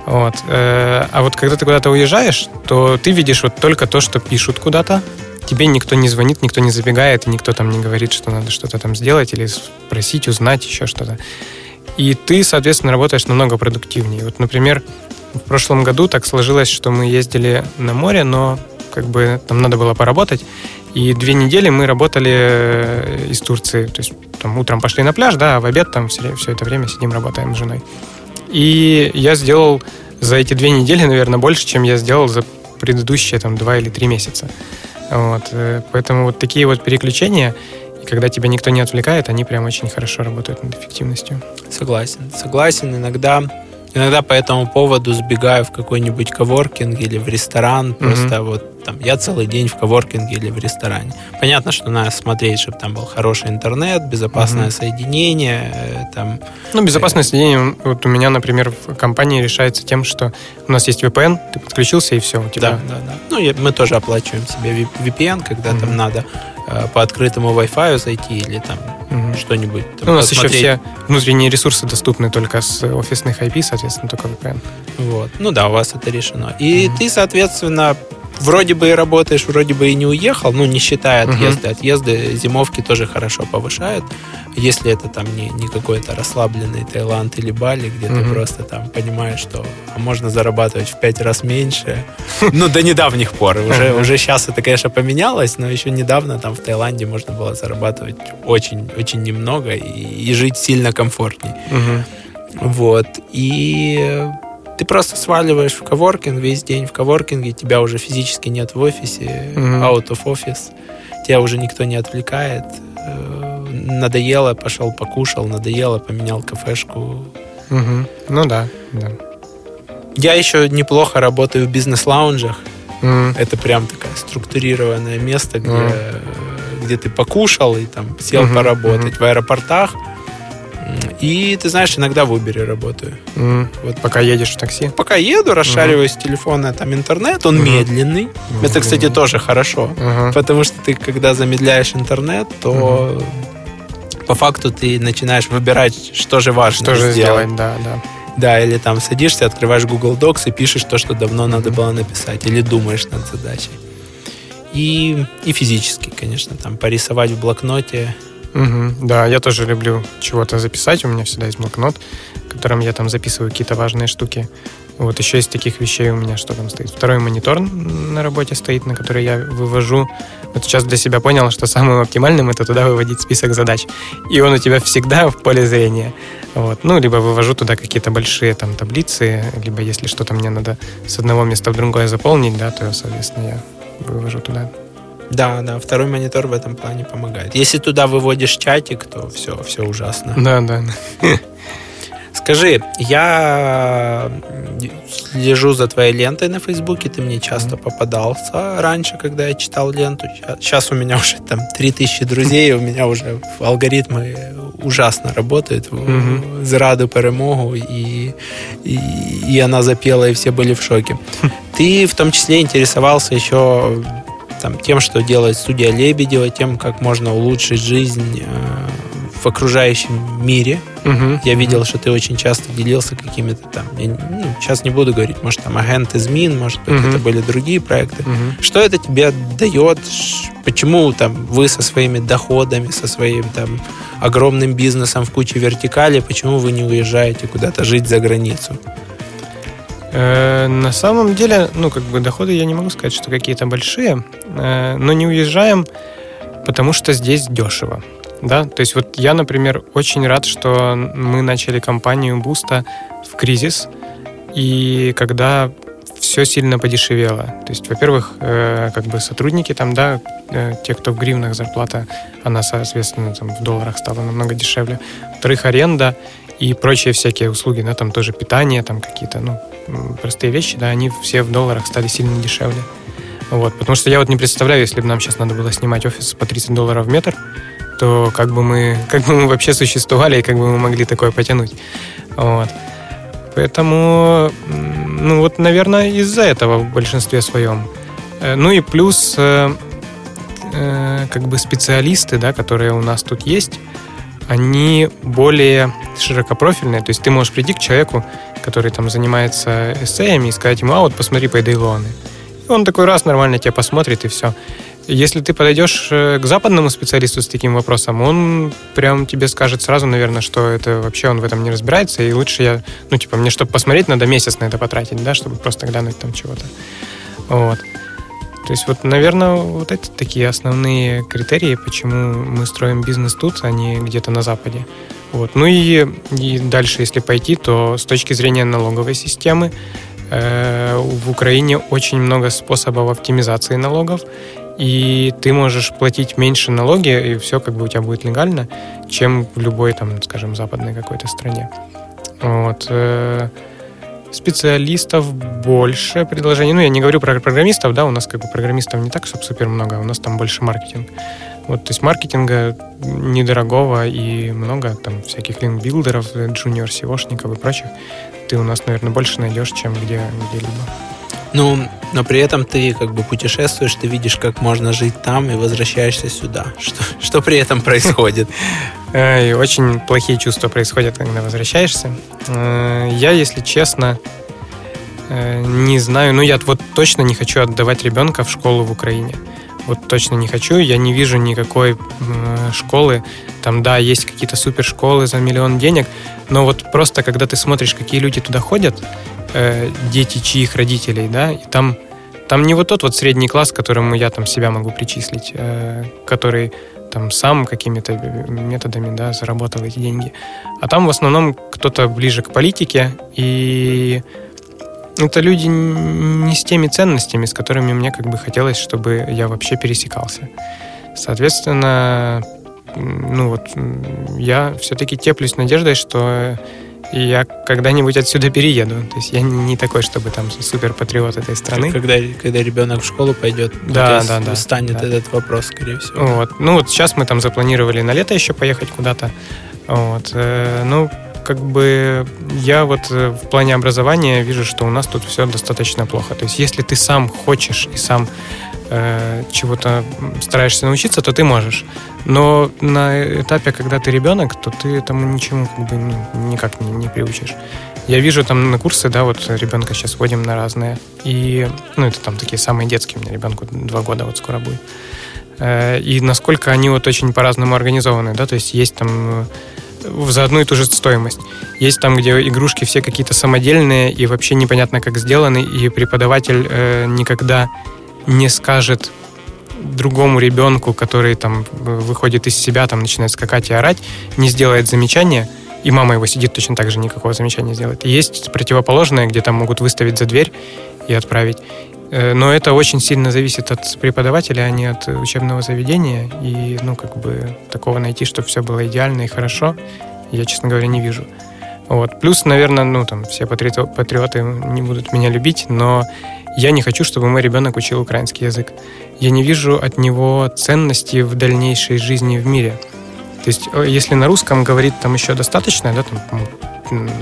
Вот. Э, а вот когда ты куда-то уезжаешь, то ты видишь вот только то, что пишут куда-то, тебе никто не звонит, никто не забегает, никто там не говорит, что надо что-то там сделать или спросить, узнать еще что-то. И ты, соответственно, работаешь намного продуктивнее. Вот, например, в прошлом году так сложилось, что мы ездили на море, но как бы там надо было поработать. И две недели мы работали э, из Турции. То есть там утром пошли на пляж, да, а в обед там все, все это время сидим, работаем с женой. И я сделал за эти две недели, наверное, больше, чем я сделал за предыдущие там два или три месяца. Вот. Э, поэтому вот такие вот переключения, когда тебя никто не отвлекает, они прям очень хорошо работают над эффективностью. Согласен. Согласен. Иногда Иногда по этому поводу сбегаю в какой-нибудь коворкинг или в ресторан, mm-hmm. просто вот там, я целый день в коворкинге или в ресторане. Понятно, что надо смотреть, чтобы там был хороший интернет, безопасное угу. соединение, э, там... Ну, безопасное э... соединение, вот у меня, например, в компании решается тем, что у нас есть VPN, ты подключился, и все, у тебя... Да, да, да. Ну, мы тоже оплачиваем себе VPN, когда угу. там надо по открытому Wi-Fi зайти или там угу. что-нибудь. Там, ну, у нас посмотреть. еще все внутренние ресурсы доступны только с офисных IP, соответственно, только VPN. Вот. Ну да, у вас это решено. И угу. ты, соответственно, вроде бы и работаешь, вроде бы и не уехал, ну, не считая отъезды. Uh-huh. Отъезды зимовки тоже хорошо повышают. Если это там не, не какой-то расслабленный Таиланд или Бали, где uh-huh. ты просто там понимаешь, что а можно зарабатывать в пять раз меньше. Ну, до недавних пор. Уже, уже сейчас это, конечно, поменялось, но еще недавно там в Таиланде можно было зарабатывать очень, очень немного и, и жить сильно комфортней. Uh-huh. Вот. И ты просто сваливаешь в коворкинг весь день в коворкинге, тебя уже физически нет в офисе, mm-hmm. out of office, тебя уже никто не отвлекает. Надоело, пошел покушал, надоело, поменял кафешку. Угу. Ну да, да. Я еще неплохо работаю в бизнес-лаунжах. Mm. Это прям такое структурированное место, где, mm. где ты покушал и там сел mm-hmm. поработать. Mm-hmm. В аэропортах и ты знаешь, иногда в Uber работаю. Mm. Вот. Пока едешь в такси? Пока еду, расшариваю mm-hmm. с телефона там интернет, он mm-hmm. медленный. Mm-hmm. Это, кстати, тоже хорошо. Mm-hmm. Потому что ты, когда замедляешь интернет, то mm-hmm. По факту ты начинаешь выбирать, что же важно что же сделать. сделать, да, да. Да, или там садишься, открываешь Google Docs и пишешь то, что давно надо было написать, или думаешь над задачей. И, и физически, конечно, там порисовать в блокноте, Угу, да, я тоже люблю чего-то записать. У меня всегда есть блокнот, в котором я там записываю какие-то важные штуки. Вот еще из таких вещей у меня что там стоит. Второй монитор на работе стоит, на который я вывожу. Вот сейчас для себя понял, что самым оптимальным это туда выводить список задач. И он у тебя всегда в поле зрения. Вот. Ну, либо вывожу туда какие-то большие там таблицы, либо если что-то мне надо с одного места в другое заполнить, да, то, соответственно, я вывожу туда. Да, да, второй монитор в этом плане помогает. Если туда выводишь чатик, то все, все ужасно. Да, да. Скажи, я слежу за твоей лентой на Фейсбуке, ты мне часто попадался раньше, когда я читал ленту. Сейчас у меня уже там 3000 друзей, у меня уже алгоритмы ужасно работают. Mm-hmm. Зраду перемогу, и, и, и она запела, и все были в шоке. Ты в том числе интересовался еще там, тем, что делает студия Лебедева, тем, как можно улучшить жизнь э, в окружающем мире. Угу. Я видел, что ты очень часто делился какими-то там, я, ну, сейчас не буду говорить, может, там агент измин, может быть, угу. это были другие проекты. Угу. Что это тебе дает? Почему там вы со своими доходами, со своим там огромным бизнесом в куче вертикали, почему вы не уезжаете куда-то жить за границу? Э, на самом деле, ну, как бы доходы я не могу сказать, что какие-то большие, э, но не уезжаем, потому что здесь дешево. Да, то есть вот я, например, очень рад, что мы начали компанию Буста в кризис, и когда все сильно подешевело. То есть, во-первых, э, как бы сотрудники там, да, э, те, кто в гривнах зарплата, она, соответственно, там в долларах стала намного дешевле. Во-вторых, аренда и прочие всякие услуги, да, там тоже питание, там какие-то, ну, простые вещи, да, они все в долларах стали сильно дешевле. Вот, потому что я вот не представляю, если бы нам сейчас надо было снимать офис по 30 долларов в метр, то как бы мы, как бы мы вообще существовали и как бы мы могли такое потянуть. Вот. Поэтому, ну вот, наверное, из-за этого в большинстве своем. Э, ну и плюс, э, э, как бы специалисты, да, которые у нас тут есть, они более широкопрофильные. То есть ты можешь прийти к человеку, который там занимается эссеями, и сказать ему, а вот посмотри по Эйдейлоны. И он такой раз нормально тебя посмотрит, и все. Если ты подойдешь э, к западному специалисту с таким вопросом, он прям тебе скажет сразу, наверное, что это вообще он в этом не разбирается, и лучше я, ну, типа, мне, чтобы посмотреть, надо месяц на это потратить, да, чтобы просто глянуть там чего-то. Вот. То есть вот, наверное, вот эти такие основные критерии, почему мы строим бизнес тут, а не где-то на Западе. Вот. Ну и, и дальше, если пойти, то с точки зрения налоговой системы э, в Украине очень много способов оптимизации налогов, и ты можешь платить меньше налоги, и все как бы у тебя будет легально, чем в любой, там, скажем, западной какой-то стране. Вот. Э, специалистов больше предложений. Ну, я не говорю про программистов, да, у нас как бы программистов не так, чтобы супер много, у нас там больше маркетинг. Вот, то есть маркетинга недорогого и много там всяких линкбилдеров, джуниор SEOшников и прочих. Ты у нас, наверное, больше найдешь, чем где, где-либо. Ну, но при этом ты как бы путешествуешь, ты видишь, как можно жить там и возвращаешься сюда. Что, что при этом происходит? Очень плохие чувства происходят, когда возвращаешься. Э, я, если честно, э, не знаю. Ну, я вот точно не хочу отдавать ребенка в школу в Украине. Вот точно не хочу. Я не вижу никакой школы. Там, да, есть какие-то супершколы за миллион денег, но вот просто, когда ты смотришь, какие люди туда ходят, э, дети чьих родителей, да, и там, там не вот тот вот средний класс, к которому я там себя могу причислить, э, который там сам какими-то методами, да, заработал эти деньги. А там в основном кто-то ближе к политике, и это люди не с теми ценностями, с которыми мне как бы хотелось, чтобы я вообще пересекался. Соответственно, ну вот я все-таки теплюсь надеждой, что и я когда-нибудь отсюда перееду. То есть я не такой, чтобы там супер патриот этой страны. Когда, когда ребенок в школу пойдет, да, да, да, станет да. этот вопрос, скорее всего. Вот. Ну вот сейчас мы там запланировали на лето еще поехать куда-то. Вот. Э, ну, как бы я вот э, в плане образования вижу, что у нас тут все достаточно плохо. То есть если ты сам хочешь и сам э, чего-то стараешься научиться, то ты можешь. Но на этапе, когда ты ребенок, то ты этому ничему как бы ну, никак не, не приучишь. Я вижу там на курсы, да, вот ребенка сейчас водим на разные. И, ну, это там такие самые детские у меня ребенку, два года вот скоро будет. Э, и насколько они вот очень по-разному организованы, да, то есть есть там э, за одну и ту же стоимость. Есть там, где игрушки все какие-то самодельные и вообще непонятно, как сделаны, и преподаватель э, никогда не скажет другому ребенку, который там выходит из себя, там начинает скакать и орать, не сделает замечания, и мама его сидит точно так же, никакого замечания сделает. И есть противоположное, где там могут выставить за дверь и отправить. Э, но это очень сильно зависит от преподавателя, а не от учебного заведения. И, ну, как бы, такого найти, чтобы все было идеально и хорошо, я, честно говоря, не вижу. Вот. Плюс, наверное, ну, там, все патриоты не будут меня любить, но я не хочу, чтобы мой ребенок учил украинский язык. Я не вижу от него ценности в дальнейшей жизни в мире. То есть, э, если на русском говорит там еще достаточно, да, там,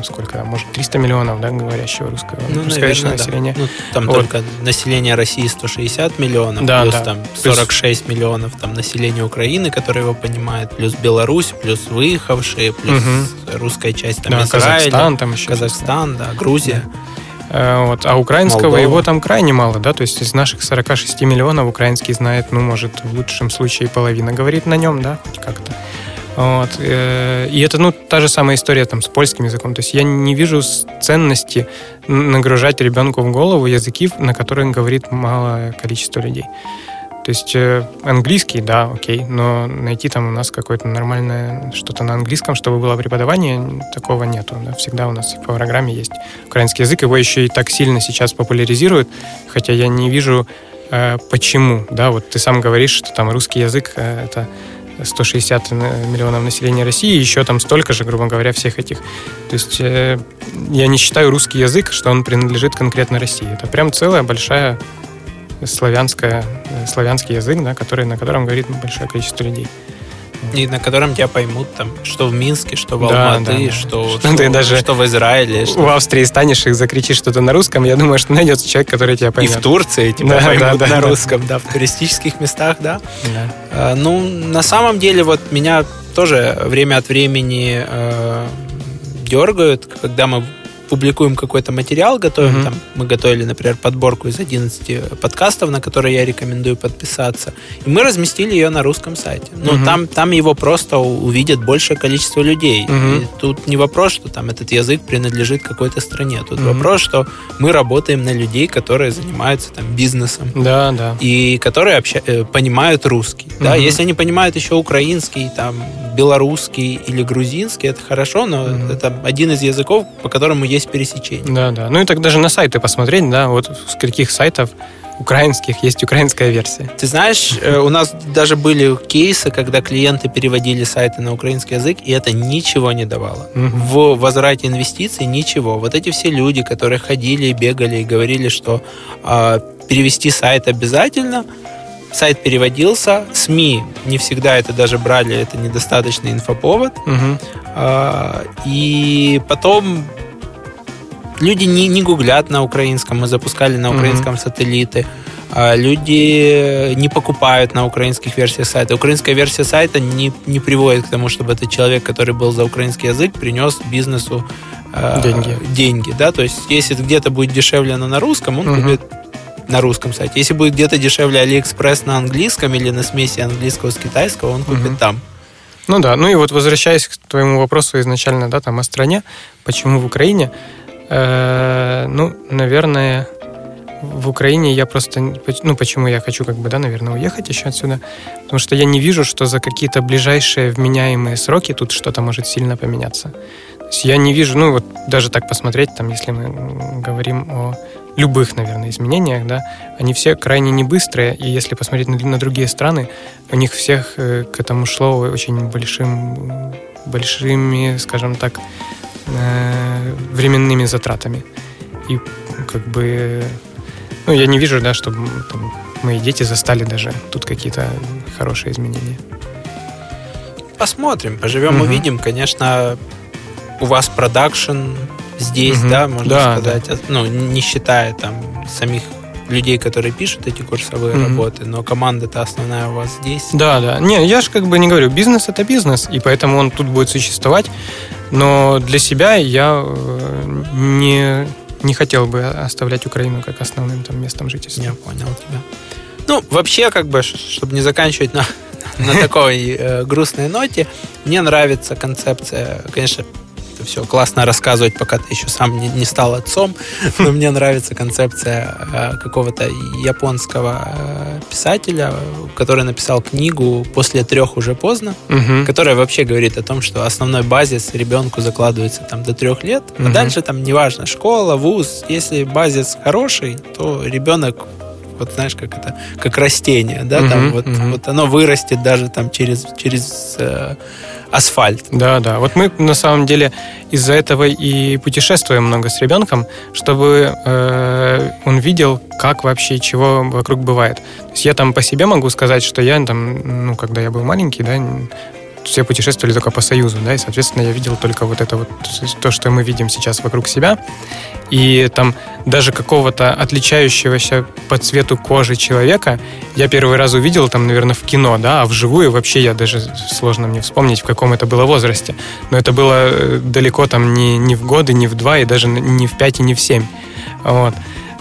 сколько, может, 300 миллионов, да, говорящего русского, ну, наверное, населения. Да. Ну, там вот. только население России 160 миллионов, да, плюс да. там 46 плюс... миллионов там населения Украины, которые его понимают, плюс Беларусь, плюс выехавшие, плюс угу. русская часть там да, Израиля, Казахстан, там еще Казахстан, да, Грузия. Да. Э, вот. А украинского Молдова. его там крайне мало, да, то есть из наших 46 миллионов украинский знает, ну, может, в лучшем случае половина говорит на нем, да, хоть как-то. Вот. Э, и это, ну, та же самая история там с польским языком. То есть я не вижу ценности нагружать ребенку в голову языки, на которые говорит малое количество людей. То есть э, английский, да, окей, но найти там у нас какое-то нормальное что-то на английском, чтобы было преподавание, такого нету. Да? Всегда у нас по программе есть украинский язык, его еще и так сильно сейчас популяризируют, хотя я не вижу э, почему. Да, вот ты сам говоришь, что там русский язык э, это 160 миллионов населения России, еще там столько же, грубо говоря, всех этих. То есть я не считаю русский язык, что он принадлежит конкретно России. Это прям целая большая славянская, славянский язык, да, который, на котором говорит большое количество людей. И на котором тебя поймут там, что в Минске, что в да, Алматы, да, да. Что, что, ты даже что в Израиле. Что... В Австрии станешь и закричишь что-то на русском, я думаю, что найдется человек, который тебя поймет. И в Турции тебя да, поймут да, на да, русском, да. да, в туристических местах, да. да. А, ну, на самом деле, вот меня тоже время от времени э, дергают, когда мы публикуем какой-то материал, готовим, mm-hmm. там, мы готовили, например, подборку из 11 подкастов, на которые я рекомендую подписаться, и мы разместили ее на русском сайте. Ну, mm-hmm. там, там его просто увидит большее количество людей. Mm-hmm. И тут не вопрос, что там этот язык принадлежит какой-то стране. Тут mm-hmm. вопрос, что мы работаем на людей, которые занимаются там бизнесом. Да, да. И которые обща- э, понимают русский. Mm-hmm. Да, если они понимают еще украинский, там, белорусский или грузинский, это хорошо, но mm-hmm. это один из языков, по которому есть пересечение. Да, да. Ну и так даже на сайты посмотреть, да, вот с каких сайтов украинских, есть украинская версия. Ты знаешь, э, у нас даже были кейсы, когда клиенты переводили сайты на украинский язык, и это ничего не давало. Мгм. В возврате инвестиций ничего. Вот эти все люди, которые ходили и бегали и говорили, что а, перевести сайт обязательно, сайт переводился, СМИ не всегда это даже брали, это недостаточный инфоповод, а, И потом люди не, не гуглят на украинском, мы запускали на украинском сателлиты. А Люди не покупают на украинских версиях сайта. Украинская версия сайта не, не приводит к тому, чтобы этот человек, который был за украинский язык, принес бизнесу э, Деньги. деньги. Да? То есть, если где-то будет дешевле оно на русском, он Мгм. купит на русском сайте. Если будет где-то дешевле Алиэкспресс на английском или на смеси английского с китайского, он купит Мгм. там. Ну да, ну и вот возвращаясь к твоему вопросу изначально, да, там о стране, почему в Украине, ну, наверное, в Украине я просто, ну, почему я хочу, как бы, да, наверное, уехать еще отсюда, потому что я не вижу, что за какие-то ближайшие вменяемые сроки тут что-то может сильно поменяться. То есть я не вижу, ну, вот даже так посмотреть, там, если мы говорим о любых, наверное, изменениях, да, они все крайне не быстрые, и если посмотреть на, на другие страны, у них всех э, к этому шло очень большим, большими, скажем так, э, временными затратами. И как бы, ну, я не вижу, да, чтобы там, мои дети застали даже тут какие-то хорошие изменения. Посмотрим, поживем, Мгм. увидим. Конечно, у вас продакшн здесь, Мгм. да, можно Да, сказать, а- ну, не считая там самих людей, которые пишут эти курсовые Мгм. работы, но команда-то основная у вас здесь. Да, да. Не, я же как бы не говорю, бизнес это бизнес, и поэтому он тут будет существовать. Но для себя я э, не, не хотел бы оставлять Украину как основным там местом жительства. Я понял тебя. Ну, вообще, как бы, чтобы не заканчивать на, на такой э, грустной ноте, мне нравится концепция, конечно, это все классно рассказывать, пока ты еще сам не, не стал отцом, но мне нравится концепция э, какого-то японского э, писателя, который написал книгу «После трех уже поздно», Мгм. которая вообще говорит о том, что основной базис ребенку закладывается там до трех лет, а Мгм. дальше там неважно, школа, вуз, если базис хороший, то ребенок вот знаешь, как это, как растение, да, там Мгм, вот, мгм. вот оно вырастет даже там через, через э, асфальт. Да, да. Вот мы на самом деле из-за этого и путешествуем много с ребенком, чтобы э, он видел, как вообще чего вокруг бывает. То есть я там по себе могу сказать, что я там, ну, когда я был маленький, да, все путешествовали только по Союзу, да, и, соответственно, я видел только вот это вот, то, что мы видим сейчас вокруг себя. И там даже какого-то отличающегося по цвету кожи человека я первый раз увидел там, наверное, в кино, да, а вживую вообще я даже сложно мне вспомнить, в каком это было возрасте. Но это было э, далеко там не, не в годы, не в два, и даже не в пять, и не в семь. Вот.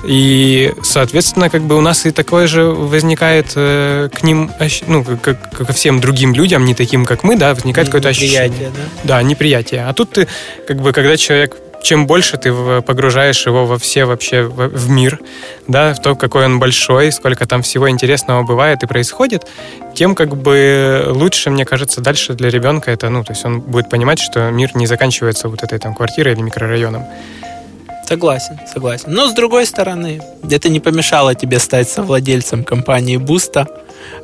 И, соответственно, как бы у нас и такое же возникает э, к ним, ну, как, как ко всем другим людям, не таким, как мы, да, возникает какое-то ощущение. Неприятие, да? Да, неприятие. А тут ты, как бы, когда человек, чем больше ты погружаешь его во все вообще в, в мир, да, в то, какой он большой, сколько там всего интересного бывает и происходит, тем как бы лучше, мне кажется, дальше для ребенка это, ну, то есть он будет понимать, что мир не заканчивается вот этой там квартирой или микрорайоном. Согласен, согласен. Но с другой стороны, это не помешало тебе стать совладельцем компании Буста,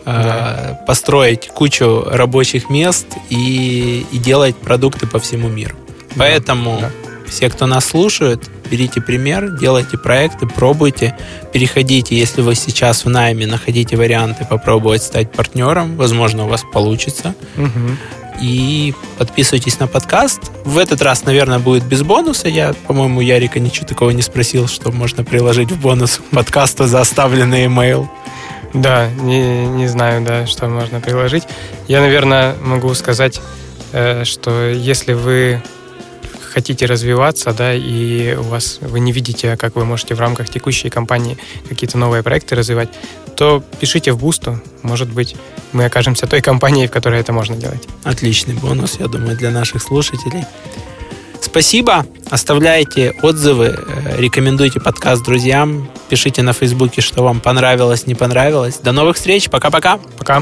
Да. э, построить кучу рабочих мест и, и делать продукты по всему миру. Да, Поэтому да. все, кто нас слушает, берите пример, делайте проекты, пробуйте, переходите, если вы сейчас в найме, находите варианты попробовать стать партнером, возможно, у вас получится Мгм. И подписывайтесь на подкаст. В этот раз, наверное, будет без бонуса. Я, по-моему, Ярика ничего такого не спросил, что можно приложить в бонус к подкасту за оставленный email. Да, не, не знаю, да, что можно приложить. Я, наверное, могу сказать, э, что если вы хотите развиваться, да, и у вас вы не видите, как вы можете в рамках текущей компании какие-то новые проекты развивать, то пишите в Бусту. Может быть, мы окажемся той компанией, в которой это можно делать. Отличный бонус, я думаю, для наших слушателей. Спасибо. Оставляйте отзывы, э, рекомендуйте подкаст друзьям, пишите на Фейсбуке, что вам понравилось, не понравилось. До новых встреч. Пока-пока. Пока.